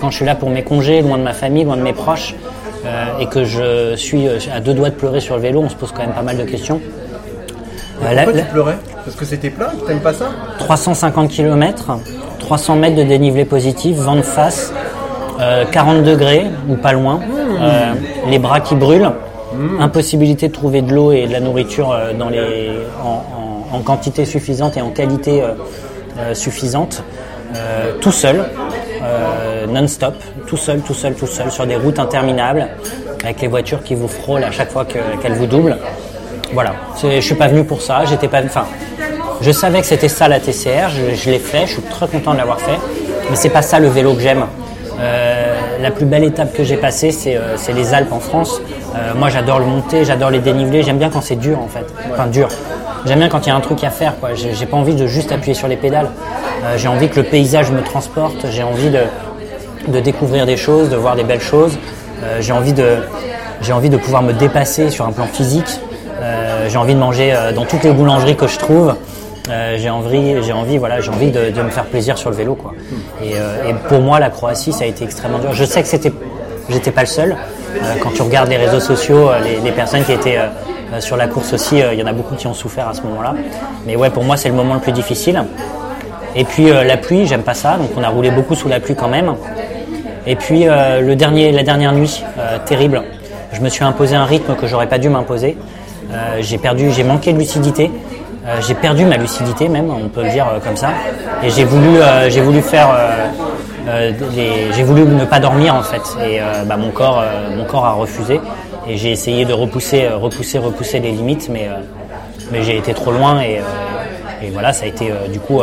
Quand je suis là pour mes congés, loin de ma famille, loin de mes proches, euh, et que je suis euh, à deux doigts de pleurer sur le vélo, on se pose quand même pas mal de questions. Euh, Pourquoi la- tu pleurais Parce que c'était plat T'aimes pas ça 350 km, 300 mètres de dénivelé positif, vent de face, euh, 40 degrés ou pas loin, euh, les bras qui brûlent, impossibilité de trouver de l'eau et de la nourriture euh, en, quantité suffisante et en qualité euh, euh, suffisante, tout seul, non-stop, tout seul, tout seul, tout seul, sur des routes interminables, avec les voitures qui vous frôlent à chaque fois que- qu'elles vous doublent. Voilà, je suis pas venu pour ça, j'étais pas, enfin, je savais que c'était ça la TCR, je, l'ai fait, je suis très content de l'avoir fait, mais c'est pas ça le vélo que j'aime. La plus belle étape que j'ai passée, c'est les Alpes en France. Euh, moi, j'adore le monter, j'adore les dénivelés, j'aime bien quand c'est dur en fait, enfin dur. J'aime bien quand il y a un truc à faire, quoi. J'ai j'ai pas envie de juste appuyer sur les pédales. Euh, j'ai envie que le paysage me transporte, j'ai envie de, de découvrir des choses, de voir des belles choses. Euh, j'ai envie de j'ai envie de pouvoir me dépasser sur un plan physique. J'ai envie de manger dans toutes les boulangeries que je trouve. Euh, j'ai envie, j'ai envie, voilà, j'ai envie de, de me faire plaisir sur le vélo, quoi. Et, euh, et pour moi, la Croatie, ça a été extrêmement dur. Je sais que c'était, j'étais pas le seul. Euh, quand tu regardes les réseaux sociaux, euh, les, personnes qui étaient euh, sur la course aussi, il y en a beaucoup qui ont souffert à ce moment-là. Mais ouais, pour moi, c'est le moment le plus difficile. Et puis la pluie, j'aime pas ça, donc on a roulé beaucoup sous la pluie quand même. Et puis le dernier, la dernière nuit, terrible. Je me suis imposé un rythme que j'aurais pas dû m'imposer. J'ai perdu, j'ai manqué de lucidité. J'ai perdu ma lucidité même, on peut le dire comme ça. Et j'ai voulu, j'ai voulu faire, euh, j'ai voulu ne pas dormir en fait. Et euh, bah, mon corps, euh, mon corps a refusé. Et j'ai essayé de repousser, repousser, repousser les limites, mais mais j'ai été trop loin et, voilà, ça a été du coup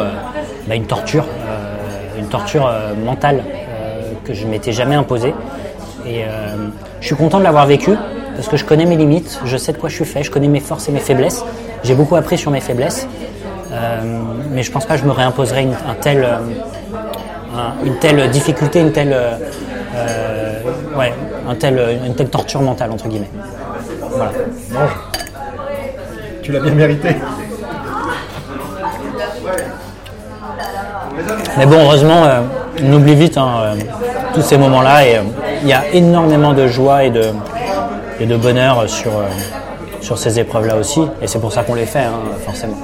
bah, une torture, une torture mentale que je m'étais jamais imposée. Et je suis content de l'avoir vécu parce que je connais mes limites, je sais de quoi je suis fait, je connais mes forces et mes faiblesses. J'ai beaucoup appris sur mes faiblesses, mais je pense pas que je me réimposerai un tel, un- une telle difficulté, une telle, euh, euh, ouais, un tel, une telle torture mentale entre guillemets. Voilà. Mange. Tu l'as bien mérité. Mais bon, heureusement, euh, on oublie vite hein, euh, tous ces moments-là et euh, il y a énormément de joie et de, et de bonheur sur, euh, sur ces épreuves-là aussi. Et c'est pour ça qu'on les fait, hein, forcément.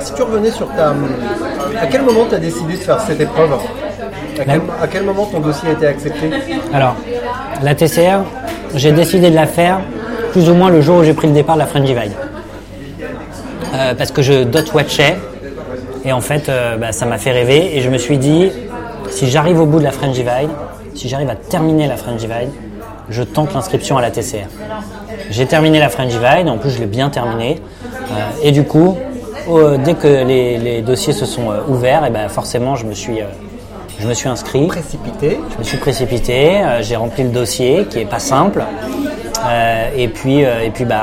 Si tu revenais sur ta. À quel moment tu as décidé de faire cette épreuve? À quel, La- à quel moment ton dossier a été accepté? Alors, la TCR, j'ai décidé de la faire plus ou moins le jour où j'ai pris le départ de la French Divide. Euh, parce que je dot watchais et en fait euh, bah, ça m'a fait rêver et je me suis dit si j'arrive au bout de la French Divide, si j'arrive à terminer la French Divide, je tente l'inscription à la TCR. J'ai terminé la French Divide, en plus je l'ai bien terminé Euh, et du coup au- dès que les, les dossiers se sont euh, ouverts, et ben forcément je me suis, euh, je me suis inscrit. Précipité. Je me suis précipité, euh, j'ai rempli le dossier qui est pas simple. Euh, et puis, euh, et puis bah,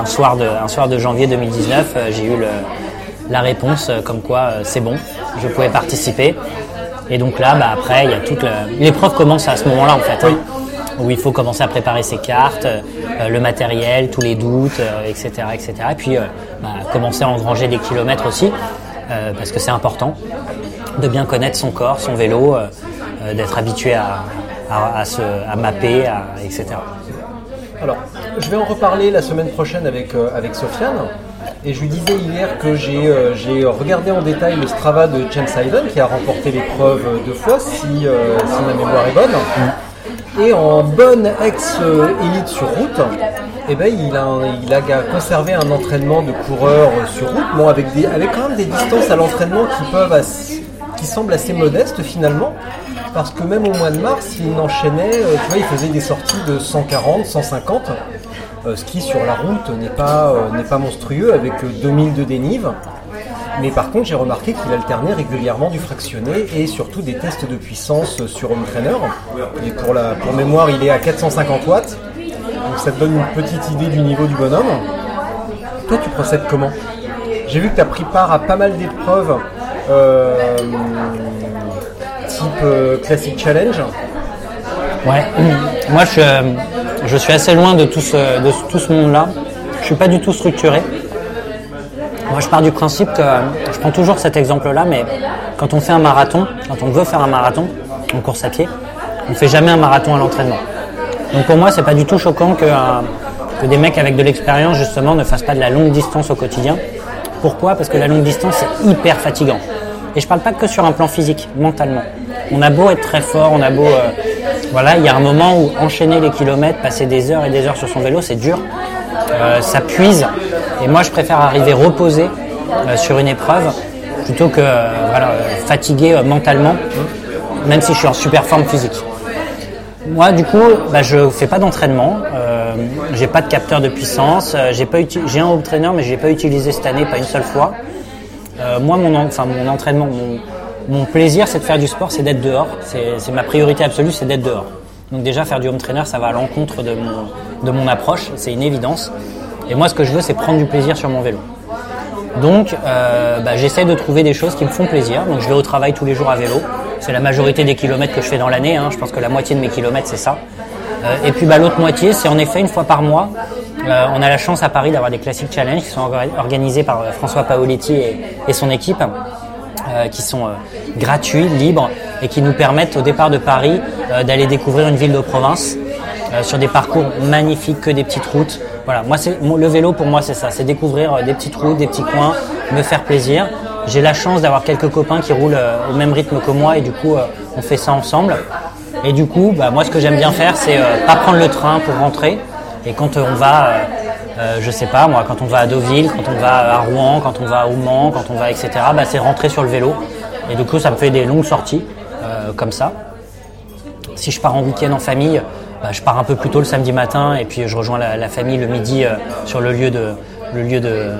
un, soir de, un soir de janvier 2019, euh, j'ai eu le, la réponse euh, comme quoi euh, c'est bon, je pouvais participer. Et donc là, bah, après, il y a toute l'épreuve commence à ce moment-là en fait, hein, où il faut commencer à préparer ses cartes, euh, le matériel, tous les doutes, euh, etc., etc. Et puis euh, bah, commencer à engranger des kilomètres aussi, euh, parce que c'est important de bien connaître son corps, son vélo, euh, euh, d'être habitué à, à, à se, à mapper, à, etc. Alors, je vais en reparler la semaine prochaine avec, euh, avec Sofiane. Et je lui disais hier que j'ai euh, regardé en détail le Strava de James Hayden, qui a remporté l'épreuve deux fois, si, euh, si ma mémoire est bonne. Et en bonne ex-élite sur route, eh ben, il, a, conservé un entraînement de coureur sur route, bon, avec, quand même des distances à l'entraînement qui semblent assez modestes finalement. Parce que même au mois de mars, il enchaînait, euh, tu vois, il faisait des sorties de 140, 150, euh, ce qui sur la route n'est pas, euh, n'est pas monstrueux avec euh, 2000 de dénive. Mais par contre, j'ai remarqué qu'il alternait régulièrement du fractionné et surtout des tests de puissance sur home trainer. Et pour, la, pour mémoire, il est à 450 watts. Donc ça te donne une petite idée du niveau du bonhomme. Toi, tu procèdes comment? J'ai vu que tu as pris part à pas mal d'épreuves euh, type euh, Classic Challenge. Ouais. [clears throat] Moi, je, je suis assez loin de tout ce, ce monde-là. Je suis pas du tout structuré. Moi, je pars du principe que je prends toujours cet exemple-là, mais quand on fait un marathon, quand on veut faire un marathon en course à pied, on ne fait jamais un marathon à l'entraînement. Donc pour moi, c'est pas du tout choquant que, euh, que des mecs avec de l'expérience justement ne fassent pas de la longue distance au quotidien. Pourquoi? Parce que la longue distance c'est hyper fatigant. Et je parle pas que sur un plan physique, mentalement. On a beau être très fort, on a beau, euh, voilà, il y a un moment où enchaîner les kilomètres, passer des heures et des heures sur son vélo, c'est dur. Euh, ça puise. Et moi, je préfère arriver reposé euh, sur une épreuve plutôt que euh, fatigué euh, mentalement, même si je suis en super forme physique. Moi, du coup, bah, je fais pas d'entraînement. Euh, j'ai pas de capteur de puissance. j'ai j'ai un home trainer, mais je l'ai pas utilisé cette année, pas une seule fois. Moi, mon, entraînement, mon, plaisir, c'est de faire du sport, c'est d'être dehors. C'est ma priorité absolue, c'est d'être dehors. Donc déjà, faire du home trainer, ça va à l'encontre de mon approche, c'est une évidence. Et moi, ce que je veux, c'est prendre du plaisir sur mon vélo. Donc, euh, bah, j'essaie de trouver des choses qui me font plaisir. Donc, je vais au travail tous les jours à vélo. C'est la majorité des kilomètres que je fais dans l'année. hein. Je pense que la moitié de mes kilomètres, c'est ça. Euh, et puis, bah, l'autre moitié, c'est en effet une fois par mois. Euh, on a la chance à Paris d'avoir des classiques challenge qui sont orga- organisés par François Paoletti et, son équipe, qui sont gratuits, libres et qui nous permettent au départ de Paris d'aller découvrir une ville de province euh, sur des parcours magnifiques, que des petites routes. Voilà, moi c'est le vélo pour moi c'est ça, c'est découvrir euh, des petites routes, des petits coins, me faire plaisir. J'ai la chance d'avoir quelques copains qui roulent euh, au même rythme que moi et du coup euh, on fait ça ensemble. Et du coup, bah, moi ce que j'aime bien faire c'est pas prendre le train pour rentrer. Et quand on va, euh, je sais pas moi, quand on va à Deauville, quand on va à Rouen, quand on va au Mans, quand on va etc. Bah, c'est rentrer sur le vélo. Et du coup ça me fait des longues sorties comme ça. Si je pars en week-end en famille, bah, je pars un peu plus tôt le samedi matin et puis je rejoins la, la famille le midi euh, sur le lieu, de, le lieu de,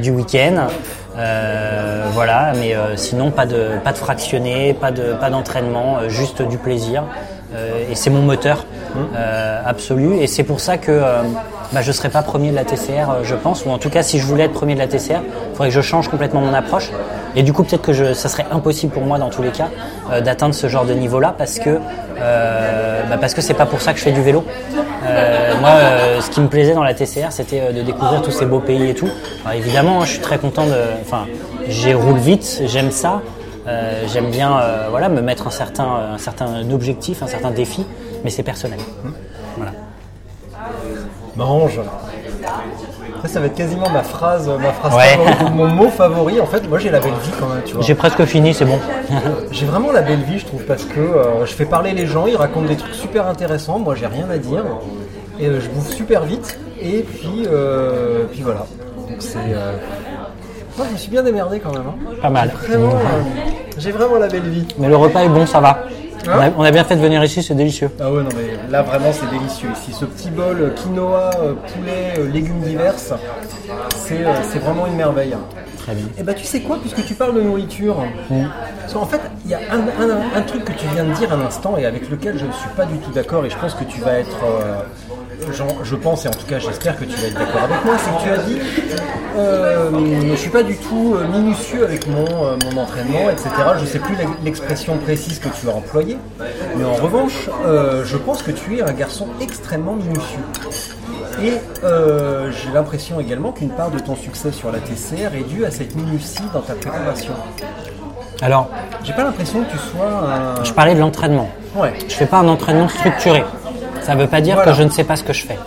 du week-end. Euh, voilà, mais euh, sinon pas de, pas de fractionné, pas de, pas d'entraînement, euh, juste du plaisir. Euh, et c'est mon moteur euh, absolu. Et c'est pour ça que euh, bah, je ne serai pas premier de la TCR, euh, je pense. Ou en tout cas, si je voulais être premier de la TCR, il faudrait que je change complètement mon approche. Et du coup, peut-être que je, ça serait impossible pour moi, dans tous les cas, euh, d'atteindre ce genre de niveau-là, parce que euh, bah, pas pour ça que je fais du vélo. Euh, moi, ce qui me plaisait dans la TCR, c'était de découvrir tous ces beaux pays et tout. Évidemment, hein, je suis très content de. Enfin, j'ai roule vite, j'aime ça. J'aime bien, voilà, me mettre un certain, un certain objectif, un certain défi, mais c'est personnel. Voilà. Mange. Ça, ça va être quasiment ma phrase, ma phrase Ouais. mon mot favori. En fait, moi j'ai la belle vie quand même, tu vois. J'ai presque fini, c'est bon. J'ai vraiment la belle vie, je trouve, parce que euh, je fais parler les gens, ils racontent des trucs super intéressants. Moi, j'ai rien à dire. Et euh, je bouffe super vite. Et puis, euh, puis voilà. Donc c'est. Moi, je me suis bien démerdé quand même. hein. Pas mal. Vraiment, j'ai vraiment la belle vie. Mais le repas est bon, ça va. On a, on a bien fait de venir ici, c'est délicieux. Ah ouais, non, mais là vraiment c'est délicieux. Ici, ce petit bol euh, quinoa, euh, poulet, euh, légumes divers, c'est c'est vraiment une merveille. Très bien. Et bah tu sais quoi, puisque tu parles de nourriture, parce qu'en fait, il y a un, un- un truc que tu viens de dire un instant et avec lequel je ne suis pas du tout d'accord et je pense que tu vas être, euh, je pense et en tout cas j'espère que tu vas être d'accord avec moi, c'est que tu as dit, euh, je suis pas du tout euh, minutieux avec mon, euh, mon entraînement, etc. Je sais plus l'ex- l'expression précise que tu as employée, mais en revanche, euh, je pense que tu es un garçon extrêmement minutieux. Et j'ai l'impression également qu'une part de ton succès sur la TCR est due à cette minutie dans ta préparation. Alors, J'ai pas l'impression que tu sois un. je parlais de l'entraînement. Ouais. Je fais pas un entraînement structuré. Ça veut pas dire Voilà. que je ne sais pas ce que je fais.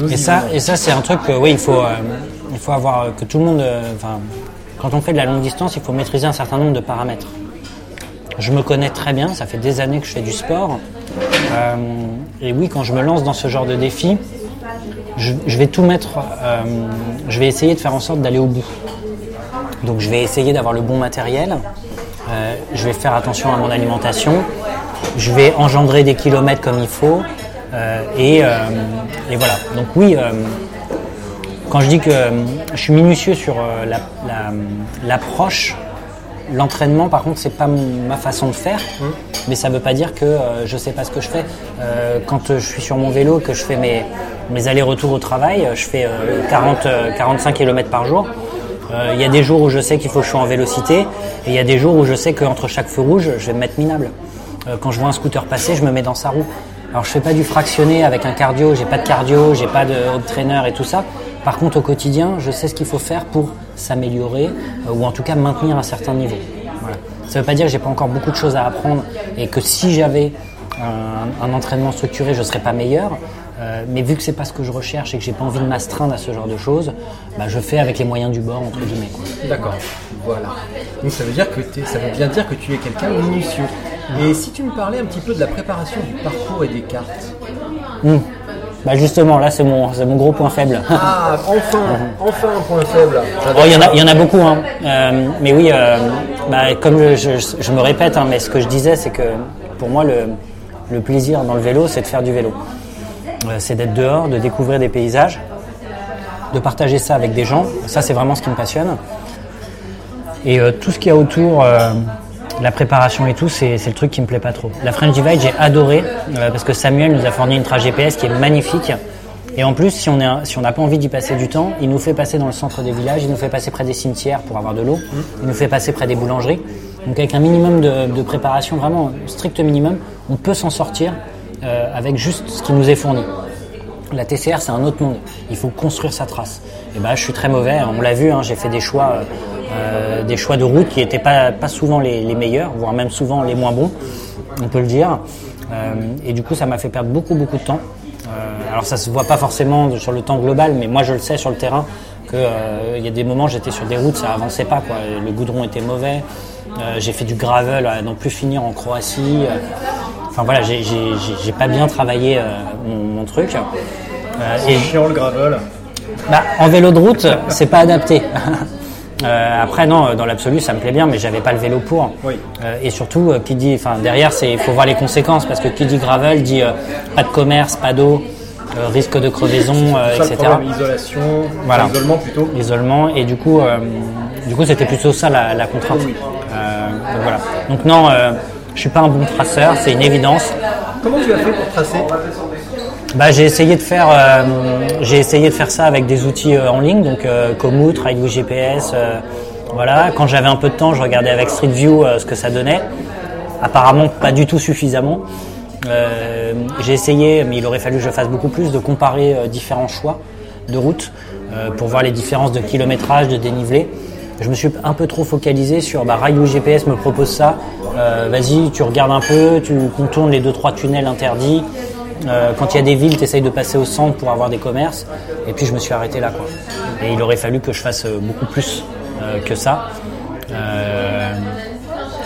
Nous Et ça, venons. et ça c'est un truc que oui, il faut, euh, il faut avoir euh, que tout le monde. euh, Enfin, quand on fait de la longue distance, il faut maîtriser un certain nombre de paramètres. Je me connais très bien, ça fait des années que je fais du sport. Euh, et oui, quand je me lance dans ce genre de défi, je, je vais tout mettre. euh, je vais essayer de faire en sorte d'aller au bout. Donc je vais essayer d'avoir le bon matériel. Euh, je vais faire attention à mon alimentation. Je vais engendrer des kilomètres comme il faut. Euh, et, euh, et voilà. Donc oui, euh, quand je dis que je suis minutieux sur euh, la- la- l'approche, l'entraînement par contre c'est pas ma façon de faire, mais ça veut pas dire que euh, je sais pas ce que je fais. Euh, quand je suis sur mon vélo, que je fais mes, mes allers-retours au travail, je fais euh, 40, euh, 45 km par jour. Euh, Il y a des jours où je sais qu'il faut que je sois en vélocité, et il y a des jours où je sais qu'entre chaque feu rouge, je vais me mettre minable. Euh, quand je vois un scooter passer, je me mets dans sa roue. Alors je fais pas du fractionné avec un cardio, j'ai pas de cardio, j'ai pas de home et tout ça. Par contre, au quotidien, je sais ce qu'il faut faire pour s'améliorer euh, ou en tout cas maintenir un certain niveau. Voilà. Ça ne veut pas dire que j'ai pas encore beaucoup de choses à apprendre et que si j'avais un, entraînement structuré, je serais pas meilleur. Euh, mais vu que c'est pas ce que je recherche et que j'ai pas envie de m'astreindre à ce genre de choses, bah, je fais avec les moyens du bord entre guillemets. D'accord. Voilà. Donc ça veut dire que ça veut bien dire que tu es quelqu'un minutieux. Et si tu me parlais un petit peu de la préparation du parcours et des cartes. Bah justement, là c'est mon, mon gros point faible. Ah, enfin, [laughs] enfin un point faible. Oh, il y en a, il y en a beaucoup, hein. Euh, mais oui, euh, bah, comme je, je- je me répète, hein, mais ce que je disais, c'est que pour moi, le, le plaisir dans le vélo, c'est de faire du vélo. Euh, c'est d'être dehors, de découvrir des paysages, de partager ça avec des gens. Ça, c'est vraiment ce qui me passionne. Et tout ce qu'il y a autour, la préparation et tout, c'est le truc qui me plaît pas trop. La French Divide, j'ai adoré euh, parce que Samuel nous a fourni une trace GPS qui est magnifique. Et en plus, si on n'a pas envie d'y passer du temps, il nous fait passer dans le centre des villages, il nous fait passer près des cimetières pour avoir de l'eau, il nous fait passer près des boulangeries. Donc avec un minimum de, de préparation, vraiment strict minimum, on peut s'en sortir euh, avec juste ce qui nous est fourni. La TCR, c'est un autre monde. Il faut construire sa trace. Et ben, je suis très mauvais. On l'a vu. hein, j'ai fait des choix, euh, des choix de route qui n'étaient pas, souvent les, meilleurs, voire même souvent les moins bons. On peut le dire. Euh, et du coup, ça m'a fait perdre beaucoup, beaucoup de temps. Euh, alors, ça se voit pas forcément sur le temps global, mais moi, je le sais sur le terrain que euh, il y a des moments, j'étais sur des routes, ça avançait pas. Le goudron était mauvais. J'ai fait du gravel à n'en plus finir en Croatie. Enfin voilà, j'ai- pas bien travaillé mon truc. Euh, et Chiant le gravel. bah, en vélo de route, c'est pas adapté. [laughs] Euh, après non, dans l'absolu, ça me plaît bien, mais j'avais pas le vélo pour. Oui. Euh, et surtout, euh, qui dit, enfin derrière, c'est, il faut voir les conséquences parce que qui dit gravel dit pas de commerce, pas d'eau, risque de crevaison, Ça, etc. isolation, Voilà. isolement plutôt. Isolement et du coup, du coup, c'était plutôt ça la, la contrainte. Donc voilà. Donc non, je suis pas un bon traceur, c'est une évidence. Comment tu as fait pour tracer? Bah, j'ai essayé de faire, euh, j'ai essayé de faire ça avec des outils euh, en ligne, donc euh, Komoot, Ride GPS. euh, voilà. Quand j'avais un peu de temps, je regardais avec Street View ce que ça donnait. Apparemment, pas du tout suffisamment. J'ai essayé, mais il aurait fallu que je fasse beaucoup plus, de comparer différents choix de route pour voir les différences de kilométrage, de dénivelé. Je me suis un peu trop focalisé sur bah, GPS me propose ça. Vas-y, tu regardes un peu, tu contournes les deux trois tunnels interdits. Euh, quand il y a des villes, tu essayes de passer au centre pour avoir des commerces. Et puis je me suis arrêté là. Quoi. Et il aurait fallu que je fasse euh, beaucoup plus euh, que ça. Euh,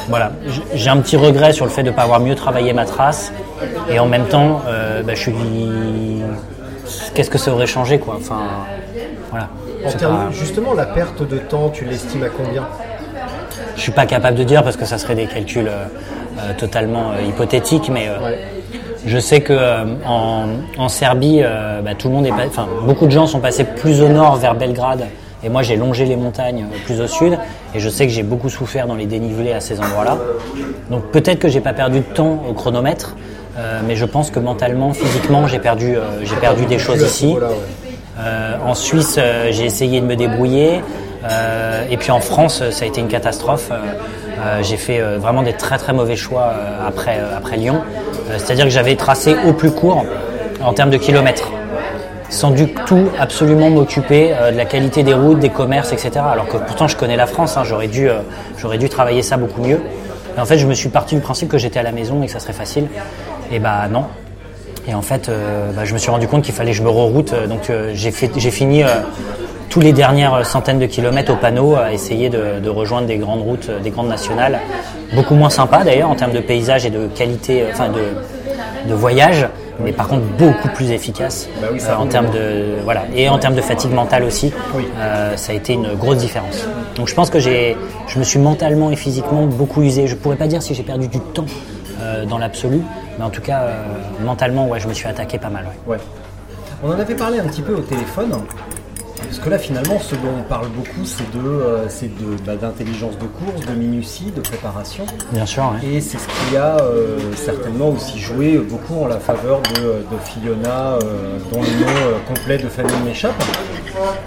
voilà, j'ai un petit regret sur le fait de ne pas avoir mieux travaillé ma trace. Et en même temps, bah, je suis. Qu'est-ce que ça aurait changé quoi Enfin, voilà. En termes- pas- Justement, la perte de temps, tu l'estimes à combien? Je suis pas capable de dire parce que ça serait des calculs totalement hypothétiques, mais je sais que euh, en, Serbie, euh, bah, tout le monde est, beaucoup de gens sont passés plus au nord vers Belgrade, et moi j'ai longé les montagnes euh, plus au sud, et je sais que j'ai beaucoup souffert dans les dénivelés à ces endroits-là. Donc peut-être que j'ai pas perdu de temps au chronomètre, mais je pense que mentalement, physiquement, j'ai perdu, j'ai perdu des choses ici. en Suisse, j'ai essayé de me débrouiller. Et puis en France, ça a été une catastrophe. Euh, j'ai fait euh, vraiment des très très mauvais choix euh, après, après Lyon. C'est-à-dire que j'avais tracé au plus court en termes de kilomètres. Sans du tout absolument m'occuper de la qualité des routes, des commerces, etc. Alors que pourtant je connais la France, hein, j'aurais dû, dû travailler ça beaucoup mieux. Et en fait, je me suis parti du principe que j'étais à la maison et que ça serait facile. Et bah non, et en fait, bah, je me suis rendu compte qu'il fallait que je me reroute. Donc j'ai fini tous les dernières centaines de kilomètres au panneau à essayer de, de rejoindre des grandes routes, euh, des grandes nationales, beaucoup moins sympas d'ailleurs en termes de paysage et de qualité, euh, enfin de, de voyage, mais par contre beaucoup plus efficaces Bah oui, euh, en termes de voilà et en termes de fatigue mentale aussi. Euh, ça a été une grosse différence. Donc je pense que j'ai, je me suis mentalement et physiquement beaucoup usé. Je pourrais pas dire si j'ai perdu du temps euh, dans l'absolu, mais en tout cas euh, mentalement ouais, je me suis attaqué pas mal. ouais. Ouais. On en avait parlé un petit peu au téléphone. Parce que là, finalement, ce dont on parle beaucoup, c'est de, euh, c'est de, bah, d'intelligence de course, de minutie, de préparation. Bien sûr. Et c'est ce qui a euh, certainement aussi joué beaucoup en la faveur de, de Fiona, euh, dont le nom euh, complet de famille m'échappe.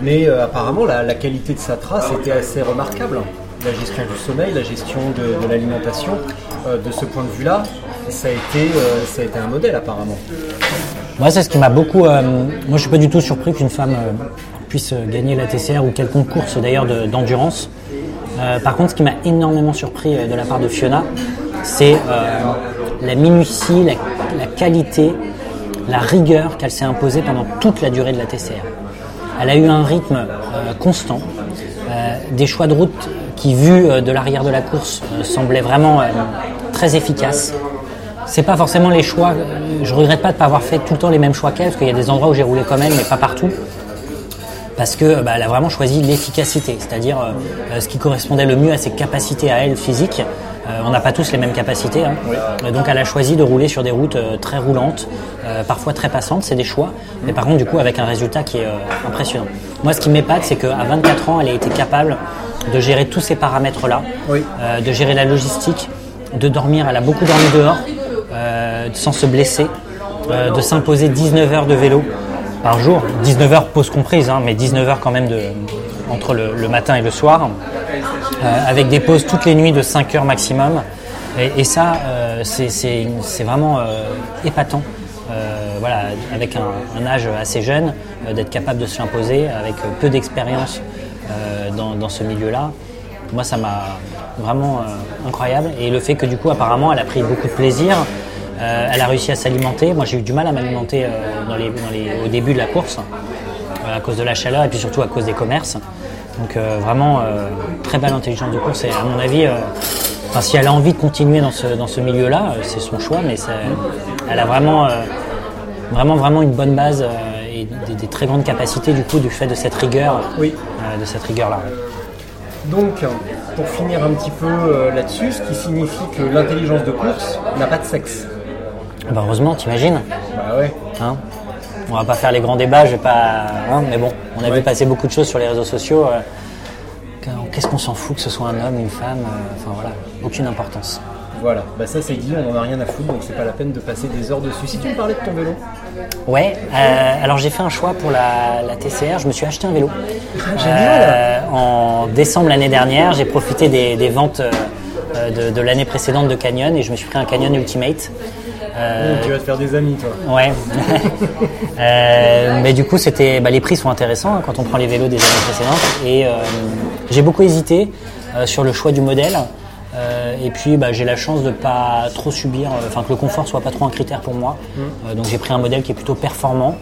Mais euh, apparemment, la, la qualité de sa trace était assez remarquable. La gestion du sommeil, la gestion de, de l'alimentation, euh, de ce point de vue-là, ça a été, euh, ça a été un modèle apparemment. Moi, c'est ce qui m'a beaucoup. euh, moi, je suis pas du tout surpris qu'une femme euh, puisse gagner la TCR ou quelconque course d'ailleurs de- d'endurance. Euh, par contre, ce qui m'a énormément surpris euh, de la part de Fiona, c'est euh, la minutie, la, qualité, la rigueur qu'elle s'est imposée pendant toute la durée de la TCR. Elle a eu un rythme euh, constant, euh, des choix de route qui, vu euh, de l'arrière de la course, euh, semblaient vraiment euh, très efficaces. C'est pas forcément les choix. euh, Je regrette pas de pas avoir fait tout le temps les mêmes choix qu'elle, parce qu'il y a des endroits où j'ai roulé quand même, mais pas partout parce que bah, elle a vraiment choisi l'efficacité, c'est-à-dire euh, ce qui correspondait le mieux à ses capacités à elle physiques. Euh, on n'a pas tous les mêmes capacités, hein. Euh, donc elle a choisi de rouler sur des routes euh, très roulantes, euh, parfois très passantes, c'est des choix, mais par contre du coup avec un résultat qui est euh, impressionnant. Moi, ce qui m'épate, c'est qu'à 24 ans, elle a été capable de gérer tous ces paramètres-là, Oui. euh, de gérer la logistique, de dormir. Elle a beaucoup dormi dehors, euh, sans se blesser, euh, de s'imposer 19 heures de vélo par jour, 19 heures pause comprise, hein, mais 19 heures quand même de, entre le, matin et le soir, euh, avec des pauses toutes les nuits de 5 heures maximum. Et, ça, euh, c'est- vraiment euh, épatant. Euh, voilà, avec un, âge assez jeune, d'être capable de se l'imposer, avec peu d'expérience dans, ce milieu-là. Moi, ça m'a vraiment incroyable. Et le fait que du coup, apparemment, elle a pris beaucoup de plaisir. Euh, elle a réussi à s'alimenter. Moi, j'ai eu du mal à m'alimenter euh, dans les, dans les- au début de la course, euh, à cause de la chaleur et puis surtout à cause des commerces. Donc vraiment, très belle intelligence de course. Et à mon avis, enfin, si elle a envie de continuer dans ce, dans ce milieu-là, c'est son choix, mais elle a vraiment, vraiment, vraiment une bonne base et des, des très grandes capacités du coup du fait de cette rigueur, Oui. de cette rigueur-là. Donc, pour finir un petit peu là-dessus, ce qui signifie que l'intelligence de course n'a pas de sexe. Bah, heureusement, t'imagines Bah ouais. Hein on va pas faire les grands débats, je vais pas. hein, mais bon, on a Ouais. vu passer beaucoup de choses sur les réseaux sociaux. euh, que- Qu'est-ce qu'on s'en fout que ce soit un homme, une femme euh, Enfin voilà, aucune importance. Voilà, bah ça c'est dit, on en a rien à foutre, donc c'est pas la peine de passer des heures dessus. Si tu me parlais de ton vélo, Ouais, euh, alors j'ai fait un choix pour la, la TCR, je me suis acheté un vélo. génial. Euh, en décembre l'année dernière, j'ai profité des, des ventes euh, de, de l'année précédente de Canyon et je me suis pris un Canyon Ultimate. Euh, tu vas te faire des amis toi. Ouais. [laughs] Euh, mais du coup, c'était, bah, les prix sont intéressants hein, quand on prend les vélos des années précédentes. Et euh, j'ai beaucoup hésité sur le choix du modèle. Et puis, bah, j'ai la chance de pas trop subir, enfin que le confort soit pas trop un critère pour moi. Euh, donc, j'ai pris un modèle qui est plutôt performant.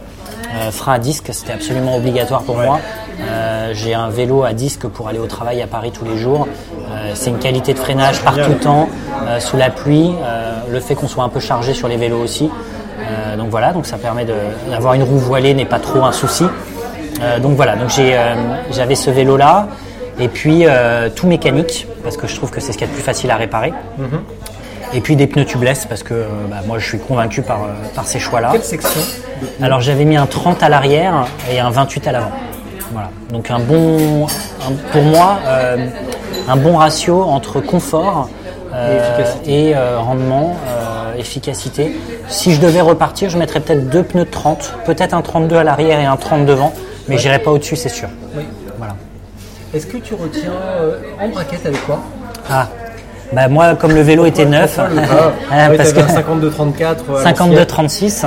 Frein à disque, c'était absolument obligatoire pour moi. J'ai un vélo à disque pour aller au travail à Paris tous les jours. C'est une qualité de freinage par tout temps, sous la pluie. Euh, le fait qu'on soit un peu chargé sur les vélos aussi. Euh, donc voilà, donc ça permet d'avoir une roue voilée n'est pas trop un souci. Euh, donc voilà, donc euh, j'avais ce vélo là et puis euh, tout mécanique parce que je trouve que c'est ce qu'il y a de plus facile à réparer. Et puis des pneus tubeless parce que euh, bah, moi je suis convaincu par, euh, par ces choix-là. Quelle section Alors j'avais mis un 30 à l'arrière et un 28 à l'avant. Voilà. Donc un bon, un- pour moi, euh, un bon ratio entre confort euh, et, euh, rendement, euh, efficacité. Si je devais repartir, je mettrais peut-être deux pneus de 30, peut-être un 32 à l'arrière et un 30 devant, mais j'irai pas au-dessus, c'est sûr. Oui. Voilà. Est-ce que tu retiens euh, en braquette avec quoi Ah, bah moi comme le vélo était neuf, Ah, [laughs] ouais, parce que t'avais un 52-34. euh, à 52-36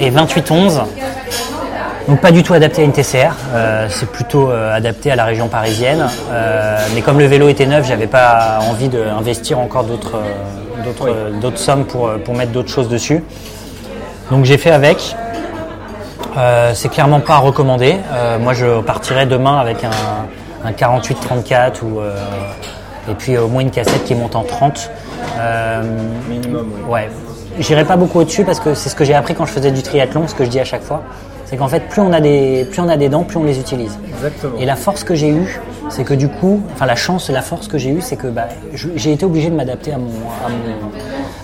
et 28-11. Donc pas du tout adapté à une TCR, euh, c'est plutôt euh, adapté à la région parisienne. Euh, mais comme le vélo était neuf, j'avais pas envie d'investir encore d'autres sommes pour, pour mettre d'autres choses dessus. Donc j'ai fait avec. C'est clairement pas recommandé. Moi je partirais demain avec un, un 48-34 ou euh, et puis au moins une cassette qui monte en 30. Euh, Minimum, oui. Ouais, j'irai pas beaucoup au-dessus parce que c'est ce que j'ai appris quand je faisais du triathlon, ce que je dis à chaque fois. C'est qu'en fait, plus on a des, plus on a des dents, plus on les utilise. Exactement. Et la force que j'ai eue, c'est que du coup, enfin la chance et la force que j'ai eue, c'est que bah, j'ai été obligé de m'adapter à mon, à mon,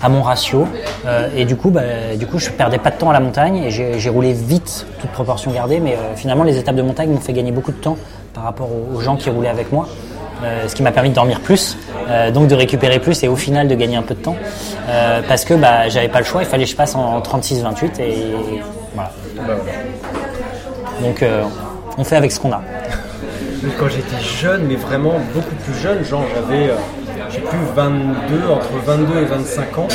à mon ratio. Euh, et du coup, bah, du coup, je perdais pas de temps à la montagne et j'ai j'ai roulé vite, toute proportion gardée. Mais euh, finalement, les étapes de montagne m'ont fait gagner beaucoup de temps par rapport aux, aux gens qui roulaient avec moi. Euh, ce qui m'a permis de dormir plus, euh, donc de récupérer plus et au final de gagner un peu de temps. Euh, parce que bah, j'avais pas le choix, il fallait que je passe en, en 36-28 et voilà. Donc euh, on fait avec ce qu'on a. Mais Quand j'étais jeune, mais vraiment beaucoup plus jeune, genre j'avais, euh, je sais plus, 22, entre 22 et 25 ans,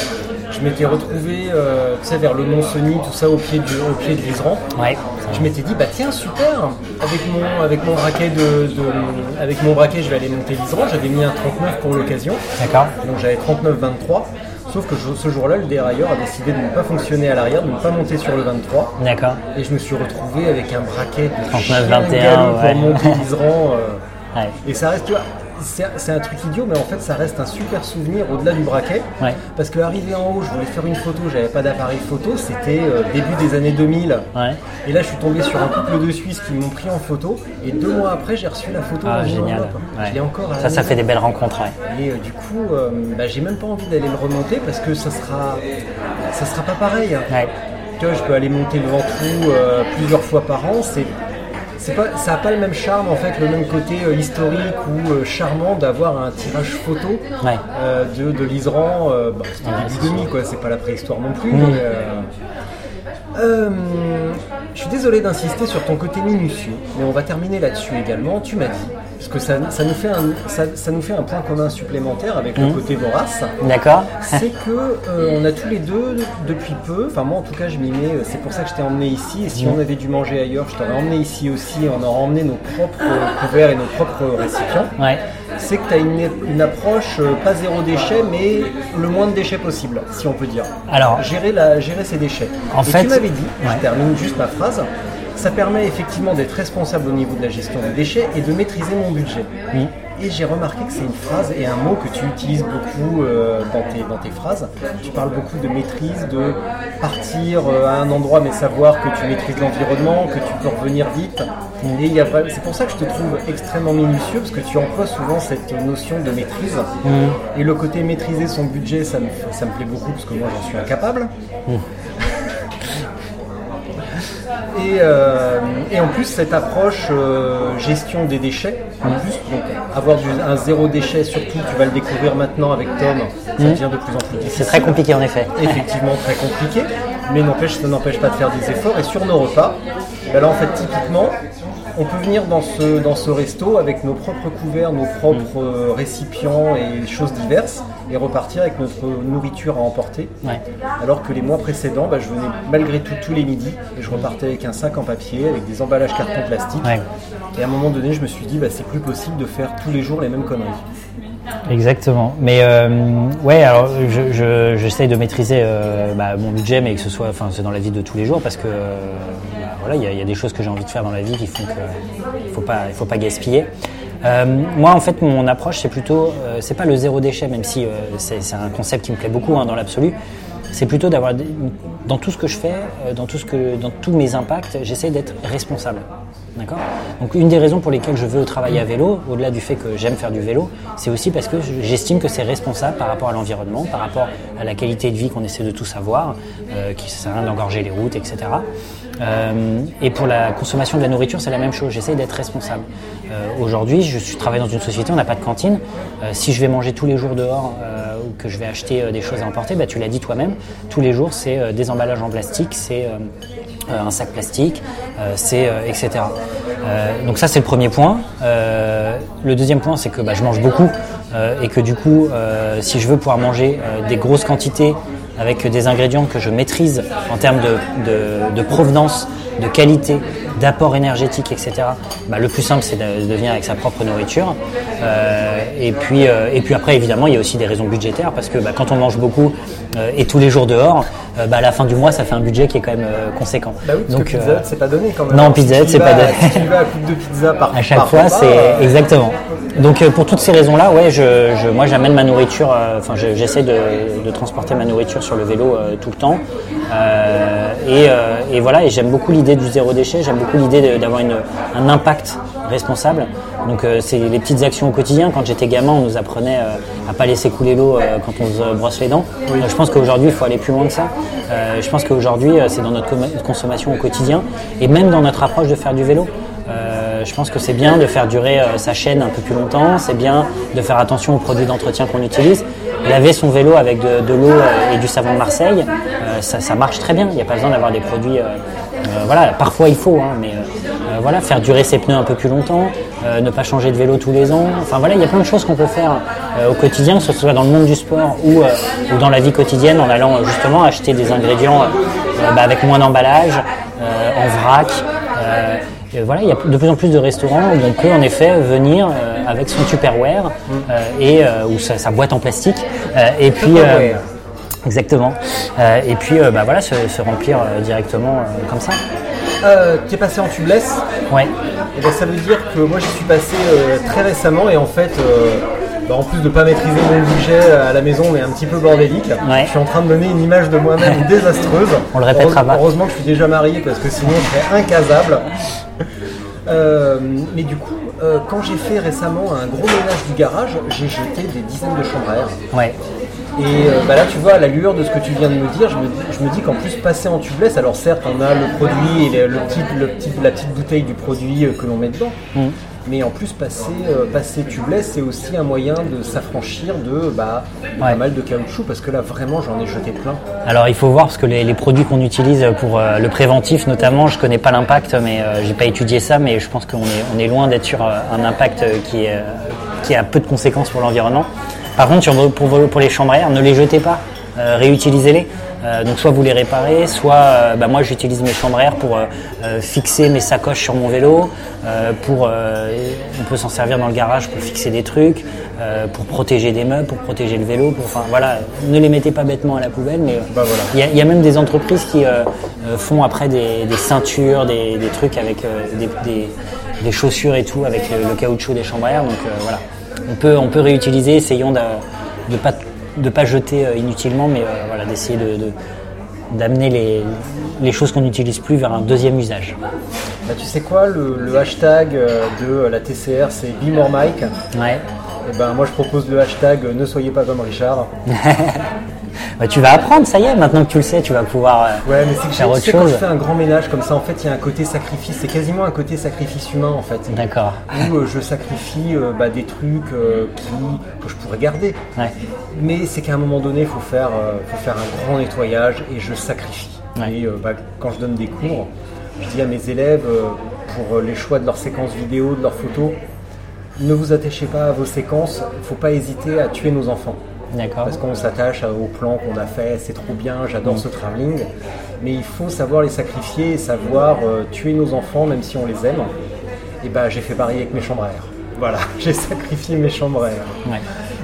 je m'étais retrouvé, euh, tu sais, vers le Mont Cenis, tout ça, au pied du, au pied de l'Iseran. Ouais. Je m'étais dit, bah tiens, super, avec mon, avec mon braquet de, de- avec mon braquet, je vais aller monter l'Iseran. J'avais mis un 39 pour l'occasion. D'accord. Donc j'avais 39-23. Sauf que je- ce jour-là, le dérailleur a décidé de ne pas fonctionner à l'arrière, de ne pas monter sur le 23. D'accord. Et je me suis retrouvé avec un braquet de 39, chien 21, galop pour ouais. l'Iseran. euh, [laughs] Ouais. et ça reste, tu vois, c'est un truc idiot, mais en fait, ça reste un super souvenir au-delà du braquet. Ouais. Parce que arrivé en haut, je voulais faire une photo, j'avais pas d'appareil photo, c'était euh, début des années 2000. Ouais. Et là, je suis tombé sur un couple de Suisses qui m'ont pris en photo. Et deux mois après, j'ai reçu la photo. Ah, génial. enveloppe. Ouais. Je l'ai encore. à la Ça, ça fait des belles rencontres. Et euh, du coup, euh, bah, j'ai même pas envie d'aller le remonter parce que ça sera, ça sera pas pareil. Tu vois, je peux aller monter le Ventoux plusieurs fois par an. C'est pas, ça n'a pas le même charme, en fait, le même côté euh, historique ou euh, charmant d'avoir un tirage photo Ouais. euh, de, de l'Iseran. Euh, bah, c'était Ouais, 2000, quoi. C'est pas la préhistoire non plus. Mm. mais, euh, euh, je suis désolé d'insister sur ton côté minutieux, mais on va terminer là-dessus également. Tu m'as dit, parce que ça, ça nous fait un, ça, ça nous fait un point commun supplémentaire avec le Mhm. côté vorace D'accord. c'est que euh, on a tous les deux depuis peu, enfin moi en tout cas je m'y mets, c'est pour ça que je t'ai emmené ici, et si Mhm. on avait dû manger ailleurs, je t'aurais emmené ici aussi, on aurait emmené nos propres couverts et nos propres récipients. Ouais. C'est que tu as une, une approche euh, pas zéro déchet, mais le moins de déchets possible, si on peut dire. Alors- gérer, la, gérer ses déchets. En et fait- tu m'avais dit, Ouais. je termine juste ma phrase, ça permet effectivement d'être responsable au niveau de la gestion des déchets et de maîtriser mon budget. Oui. Et j'ai remarqué que c'est une phrase et un mot que tu utilises beaucoup euh, dans, tes, dans tes phrases. Tu parles beaucoup de maîtrise, de partir euh, à un endroit mais savoir que tu maîtrises l'environnement, que tu peux revenir vite. Et y a c'est pour ça que je te trouve extrêmement minutieux parce que tu emploies souvent cette notion de maîtrise. Et le côté maîtriser son budget, ça me, ça me plaît beaucoup parce que moi j'en suis incapable. Et, euh, et en plus, cette approche euh, gestion des déchets, en plus, donc avoir du, un zéro déchet, surtout, tu vas le découvrir maintenant avec Tom, ça devient de plus en plus difficile. C'est très compliqué en effet. Effectivement, très compliqué, mais n'empêche, ça n'empêche pas de faire des efforts. Et sur nos repas, ben là, en fait, typiquement, on peut venir dans ce, dans ce resto avec nos propres couverts, nos propres euh, récipients et choses diverses, et repartir avec notre nourriture à emporter. Ouais. Alors que les mois précédents, bah, je venais malgré tout tous les midis et je repartais avec un sac en papier, avec des emballages carton plastique. Ouais. Et à un moment donné, je me suis dit, bah, c'est plus possible de faire tous les jours les mêmes conneries. Exactement. Mais euh, ouais, alors je, je- j'essaye de maîtriser euh, bah, mon budget, mais que ce soit, enfin, c'est dans la vie de tous les jours, parce que euh, bah, voilà, il y, a- il y a des choses que j'ai envie de faire dans la vie qui font que il faut pas, il faut pas gaspiller. Euh, moi, en fait, mon approche, c'est plutôt, euh, c'est pas le zéro déchet, même si euh, c'est, un concept qui me plaît beaucoup hein, dans l'absolu. C'est plutôt d'avoir, dans tout ce que je fais, euh, dans tout ce que, dans tous mes impacts, j'essaie d'être responsable. D'accord? Donc une des raisons pour lesquelles je veux travailler à vélo, au-delà du fait que j'aime faire du vélo, c'est aussi parce que j'estime que c'est responsable par rapport à l'environnement, par rapport à la qualité de vie qu'on essaie de tous avoir, euh, qui sert à rien d'engorger les routes, etc. Euh, et pour la consommation de la nourriture, c'est la même chose. J'essaie d'être responsable. Euh, Aujourd'hui, je suis travaille dans une société, on n'a pas de cantine. Euh, si je vais manger tous les jours dehors ou que je vais acheter des choses à emporter, bah, tu l'as dit toi-même, tous les jours, c'est des emballages en plastique, c'est un sac plastique, c'est etc. Donc ça c'est le premier point. Le deuxième point c'est que bah, je mange beaucoup et que du coup si je veux pouvoir manger des grosses quantités avec des ingrédients que je maîtrise en termes de, provenance, de qualité, d'apport énergétique, etc. bah, le plus simple c'est de, de venir avec sa propre nourriture. Euh, et puis euh, et puis après évidemment il y a aussi des raisons budgétaires parce que bah, quand on mange beaucoup euh, et tous les jours dehors, bah, à la fin du mois ça fait un budget qui est quand même conséquent. Bah oui, parce Donc, que Pizza Hut, c'est pas donné quand même. non, Pizza c'est pas donné. Si tu vas à coupe de pizza par [laughs] à chaque par fois, c'est exactement. Donc pour toutes ces raisons-là, ouais, je, je- moi j'amène ma nourriture, enfin je- j'essaie de, de transporter ma nourriture sur le vélo tout le temps. Et, et voilà, et j'aime beaucoup l'idée du zéro déchet, j'aime beaucoup l'idée d'avoir un impact responsable. Donc euh, c'est les petites actions au quotidien. Quand j'étais gamin, on nous apprenait euh, à pas laisser couler l'eau euh, quand on se brosse les dents. Euh, je pense qu'aujourd'hui, il faut aller plus loin que ça. Je pense qu'aujourd'hui, c'est dans notre consommation au quotidien et même dans notre approche de faire du vélo. Je pense que c'est bien de faire durer sa chaîne un peu plus longtemps, c'est bien de faire attention aux produits d'entretien qu'on utilise. Laver son vélo avec de, de l'eau et du savon de Marseille, ça, ça marche très bien. Il n'y a pas besoin d'avoir des produits. Euh, voilà, parfois il faut, hein, mais euh, voilà, faire durer ses pneus un peu plus longtemps, euh, ne pas changer de vélo tous les ans. Enfin voilà, il y a plein de choses qu'on peut faire euh, au quotidien, que ce soit dans le monde du sport ou, euh, ou dans la vie quotidienne, en allant justement acheter des ingrédients euh, bah, avec moins d'emballage, euh, en vrac. Euh, et voilà, il y a de plus en plus de restaurants où on peut en effet venir euh, avec son Tupperware euh, et euh, ou sa, sa boîte en plastique euh, et puis euh. Exactement Euh, et puis euh, bah voilà se, se remplir euh, directement comme ça. Tu es passé en tubeless. Ouais. Et ben, ça veut dire que moi j'y suis passé très récemment et en fait, bah, en plus de pas maîtriser mon budget à la maison, mais un petit peu bordélique, Ouais. je suis en train de donner une image de moi-même [laughs] désastreuse. On le répétera pas. Heureusement que je suis déjà marié parce que sinon je serais incasable. Euh, mais du coup, euh, quand j'ai fait récemment un gros ménage du garage, j'ai jeté des dizaines de chambres à air. Ouais. Et euh, bah là, tu vois, à la lueur de ce que tu viens de me dire, je me, je me dis qu'en plus, passer en tubeless, alors certes, on a le produit et le, le petit, le petit- la petite bouteille du produit euh, que l'on met dedans, mais en plus, passer, euh, passer tubeless, c'est aussi un moyen de s'affranchir de bah, pas Ouais. mal de caoutchouc, parce que là, vraiment, j'en ai jeté plein. Alors il faut voir parce que les, les produits qu'on utilise pour euh, le préventif notamment, je connais pas l'impact, mais euh, j'ai pas étudié ça, mais je pense qu'on est, on est loin d'être sur un impact qui, est, qui a peu de conséquences pour l'environnement. Par contre, sur pour, pour les chambres à air, ne les jetez pas, euh, réutilisez-les. Euh, donc soit vous les réparez, soit euh, bah, moi j'utilise mes chambres à air pour euh, fixer mes sacoches sur mon vélo, pour on peut s'en servir dans le garage pour fixer des trucs, pour protéger des meubles, pour protéger le vélo, pour enfin voilà, ne les mettez pas bêtement à la poubelle, mais Bah, voilà. il y, a- il y a même des entreprises qui font après des, des ceintures, des, des trucs avec des, chaussures et tout avec le, caoutchouc des chambres à air. Donc voilà, on peut, on peut réutiliser, essayons de ne pas, de pas jeter euh, inutilement, mais euh, voilà, d'essayer de, de- d'amener les, les choses qu'on n'utilise plus vers un deuxième usage. Bah, tu sais quoi, le, le hashtag euh, de la TCR, c'est Be More Mike. Ouais. Et ben, moi, je propose le hashtag Ne soyez pas comme Richard. [laughs] Bah, tu vas apprendre, ça y est, maintenant que tu le sais, tu vas pouvoir euh, Ouais, mais que faire autre sais, quand chose. je fais un grand ménage comme ça, en fait, il y a un côté sacrifice. C'est quasiment un côté sacrifice humain, en fait. D'accord. Où euh, je sacrifie euh, bah, des trucs euh, qui, que je pourrais garder. Ouais. Mais c'est qu'à un moment donné, il faut faire, faut faire un grand nettoyage et je sacrifie. Ouais. Et bah, quand je donne des cours, je dis à mes élèves, pour les choix de leurs séquences vidéo, de leurs photos, ne vous attachez pas à vos séquences, il ne faut pas hésiter à tuer nos enfants. D'accord. Parce qu'on s'attache au plan qu'on a fait, c'est trop bien, j'adore ce travelling. Mais il faut savoir les sacrifier et savoir euh, tuer nos enfants, même si on les aime. Et bah j'ai fait pareil avec mes chambres à air. Voilà, [laughs] j'ai sacrifié mes chambres à air. Ouais.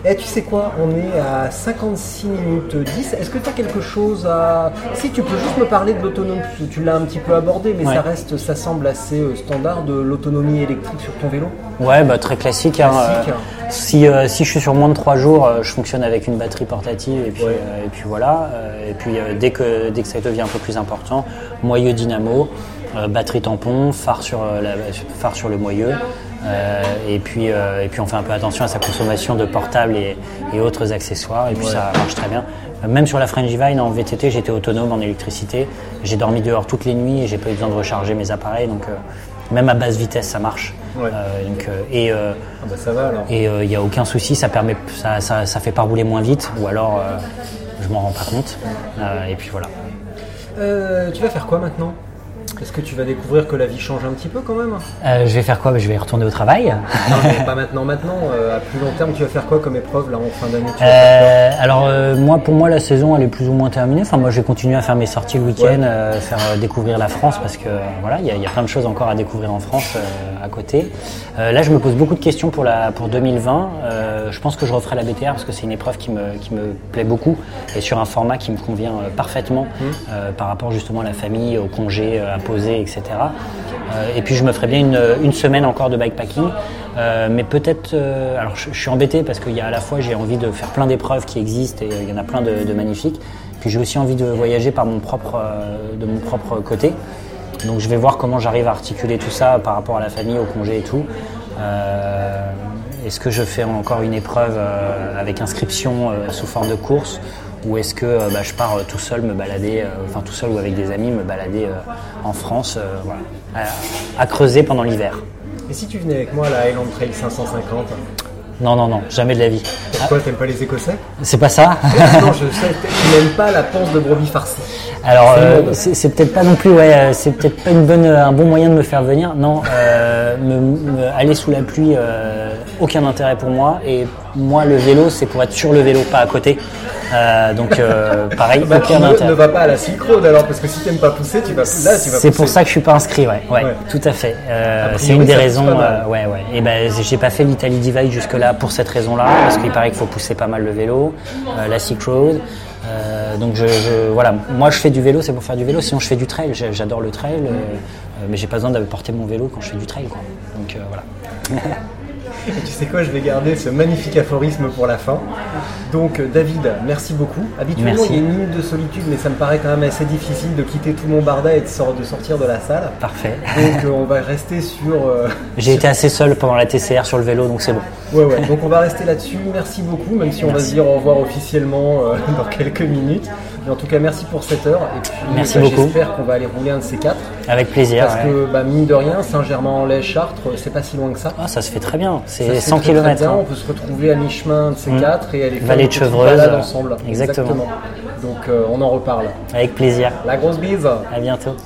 Et tu sais quoi, on est à 56 minutes 10. Est-ce que tu as quelque chose à... Si tu peux juste me parler de l'autonomie, tu- l'as un petit peu abordé, mais Ouais. ça reste, ça semble assez euh, standard de l'autonomie électrique sur ton vélo? Ouais, bah, très classique. hein, euh, hein. Si, euh, si je suis sur moins de 3 jours, euh, je fonctionne avec une batterie portative et puis, et puis voilà. Euh, et puis dès, que, dès que ça devient un peu plus important, moyeu dynamo, batterie tampon, phare sur, la, phare sur le moyeu. Euh, et, puis, euh, et puis on fait un peu attention à sa consommation de portables et, et autres accessoires. Et puis ça marche très bien. Même sur la Frangivine en VTT, j'étais autonome en électricité. J'ai dormi dehors toutes les nuits et j'ai pas eu besoin de recharger mes appareils. Donc euh, même à basse vitesse, ça marche. Ouais. Euh, donc, euh, et euh, Ah bah ça va alors. et il n'y a aucun souci, ça permet, ça, ça, ça fait pas rouler moins vite, ou alors je m'en rends pas compte. Et puis voilà. Tu vas faire quoi maintenant? Est-ce que tu vas découvrir que la vie change un petit peu quand même? Euh, je vais faire quoi? Je vais retourner au travail. Non, mais pas maintenant, maintenant. euh, à plus long terme, tu vas faire quoi comme épreuve là en fin d'année? Euh, alors moi, pour moi, la saison elle est plus ou moins terminée. Enfin, moi, je vais continuer à faire mes sorties le week-end, Ouais. faire découvrir la France parce que voilà, il y, a- il y a plein de choses encore à découvrir en France à côté. Là, je me pose beaucoup de questions pour la pour 2020. Euh, je pense que je referai la BTR parce que c'est une épreuve qui me qui me plaît beaucoup et sur un format qui me convient parfaitement euh, par rapport justement à la famille, euh, à poser, etc. Euh, et puis je me ferai bien une, semaine encore de bikepacking. Euh, mais peut-être, euh, alors je, suis embêté parce qu'il y a à la fois j'ai envie de faire plein d'épreuves qui existent et il y en a plein de, magnifiques. Puis j'ai aussi envie de voyager par mon propre, de mon propre côté. Donc je vais voir comment j'arrive à articuler tout ça par rapport à la famille, au congé et tout. Est-ce que je fais encore une épreuve avec inscription sous forme de course ou est-ce que euh, bah, je pars euh, tout seul me balader, euh, enfin tout seul ou avec des amis me balader en France, voilà, à, à creuser pendant l'hiver. Et si tu venais avec moi à la Highland Trail 550 Non, non, non, jamais de la vie. Pourquoi t'aimes pas les Écossais? C'est pas ça? Non, je sais, tu n'aimes pas la panse de brebis farcie. Alors, C'est euh, peut-être pas non plus, ouais, c'est peut-être pas une bonne, un bon moyen de me faire venir. Non, euh, me, me- aller sous la pluie, euh, aucun intérêt pour moi. Et moi, le vélo, c'est pour être sur le vélo, pas à côté. Euh, donc, euh, [laughs] pareil, Bah, tu aucun ne, ne intérêt. va pas à la Road alors, parce que si t'aimes pas pousser, tu vas là, tu vas C'est pour ça que je suis pas inscrit, ouais, ouais, Ouais. tout à fait. Euh, c'est une des raisons, ouais, ouais. Et ben, j'ai pas fait l'Italie Divide jusque là pour cette raison-là, parce qu'il paraît qu'il faut pousser pas mal le vélo, la Road. Euh, donc je, je- voilà, moi je fais du vélo, c'est pour faire du vélo. Sinon je fais du trail, j'adore le trail, euh, euh, mais j'ai pas besoin de porter mon vélo quand je fais du trail, quoi. Donc euh, voilà. [laughs] Et tu sais quoi, je vais garder ce magnifique aphorisme pour la fin. Donc euh, David, merci beaucoup. Habituellement, Merci. il y a une minute de solitude, mais ça me paraît quand même assez difficile de quitter tout mon barda et de, sor- de sortir de la salle. Parfait. Donc euh, on va rester sur... euh, [laughs] J'ai été assez seul pendant la TCR sur le vélo, donc c'est bon. Ouais, ouais. Donc on va rester là-dessus. Merci beaucoup, même si on va se dire au revoir officiellement euh, [laughs] dans quelques minutes. Mais en tout cas, merci pour cette heure. Et puis, Merci bah, beaucoup. J'espère qu'on va aller rouler un de ces quatre. Avec plaisir. Parce ouais. que, bah, mine de rien, Saint-Germain-en-Laye, Chartres, c'est pas si loin que ça. Ah, ça se fait très bien. C'est se fait 100 très, très km. bien. On peut se retrouver à mi-chemin de ces Mm. quatre et aller faire Vallée une de Chevreuse. balade ensemble. Exactement. Donc euh, on en reparle. Avec plaisir. La grosse bise. À bientôt.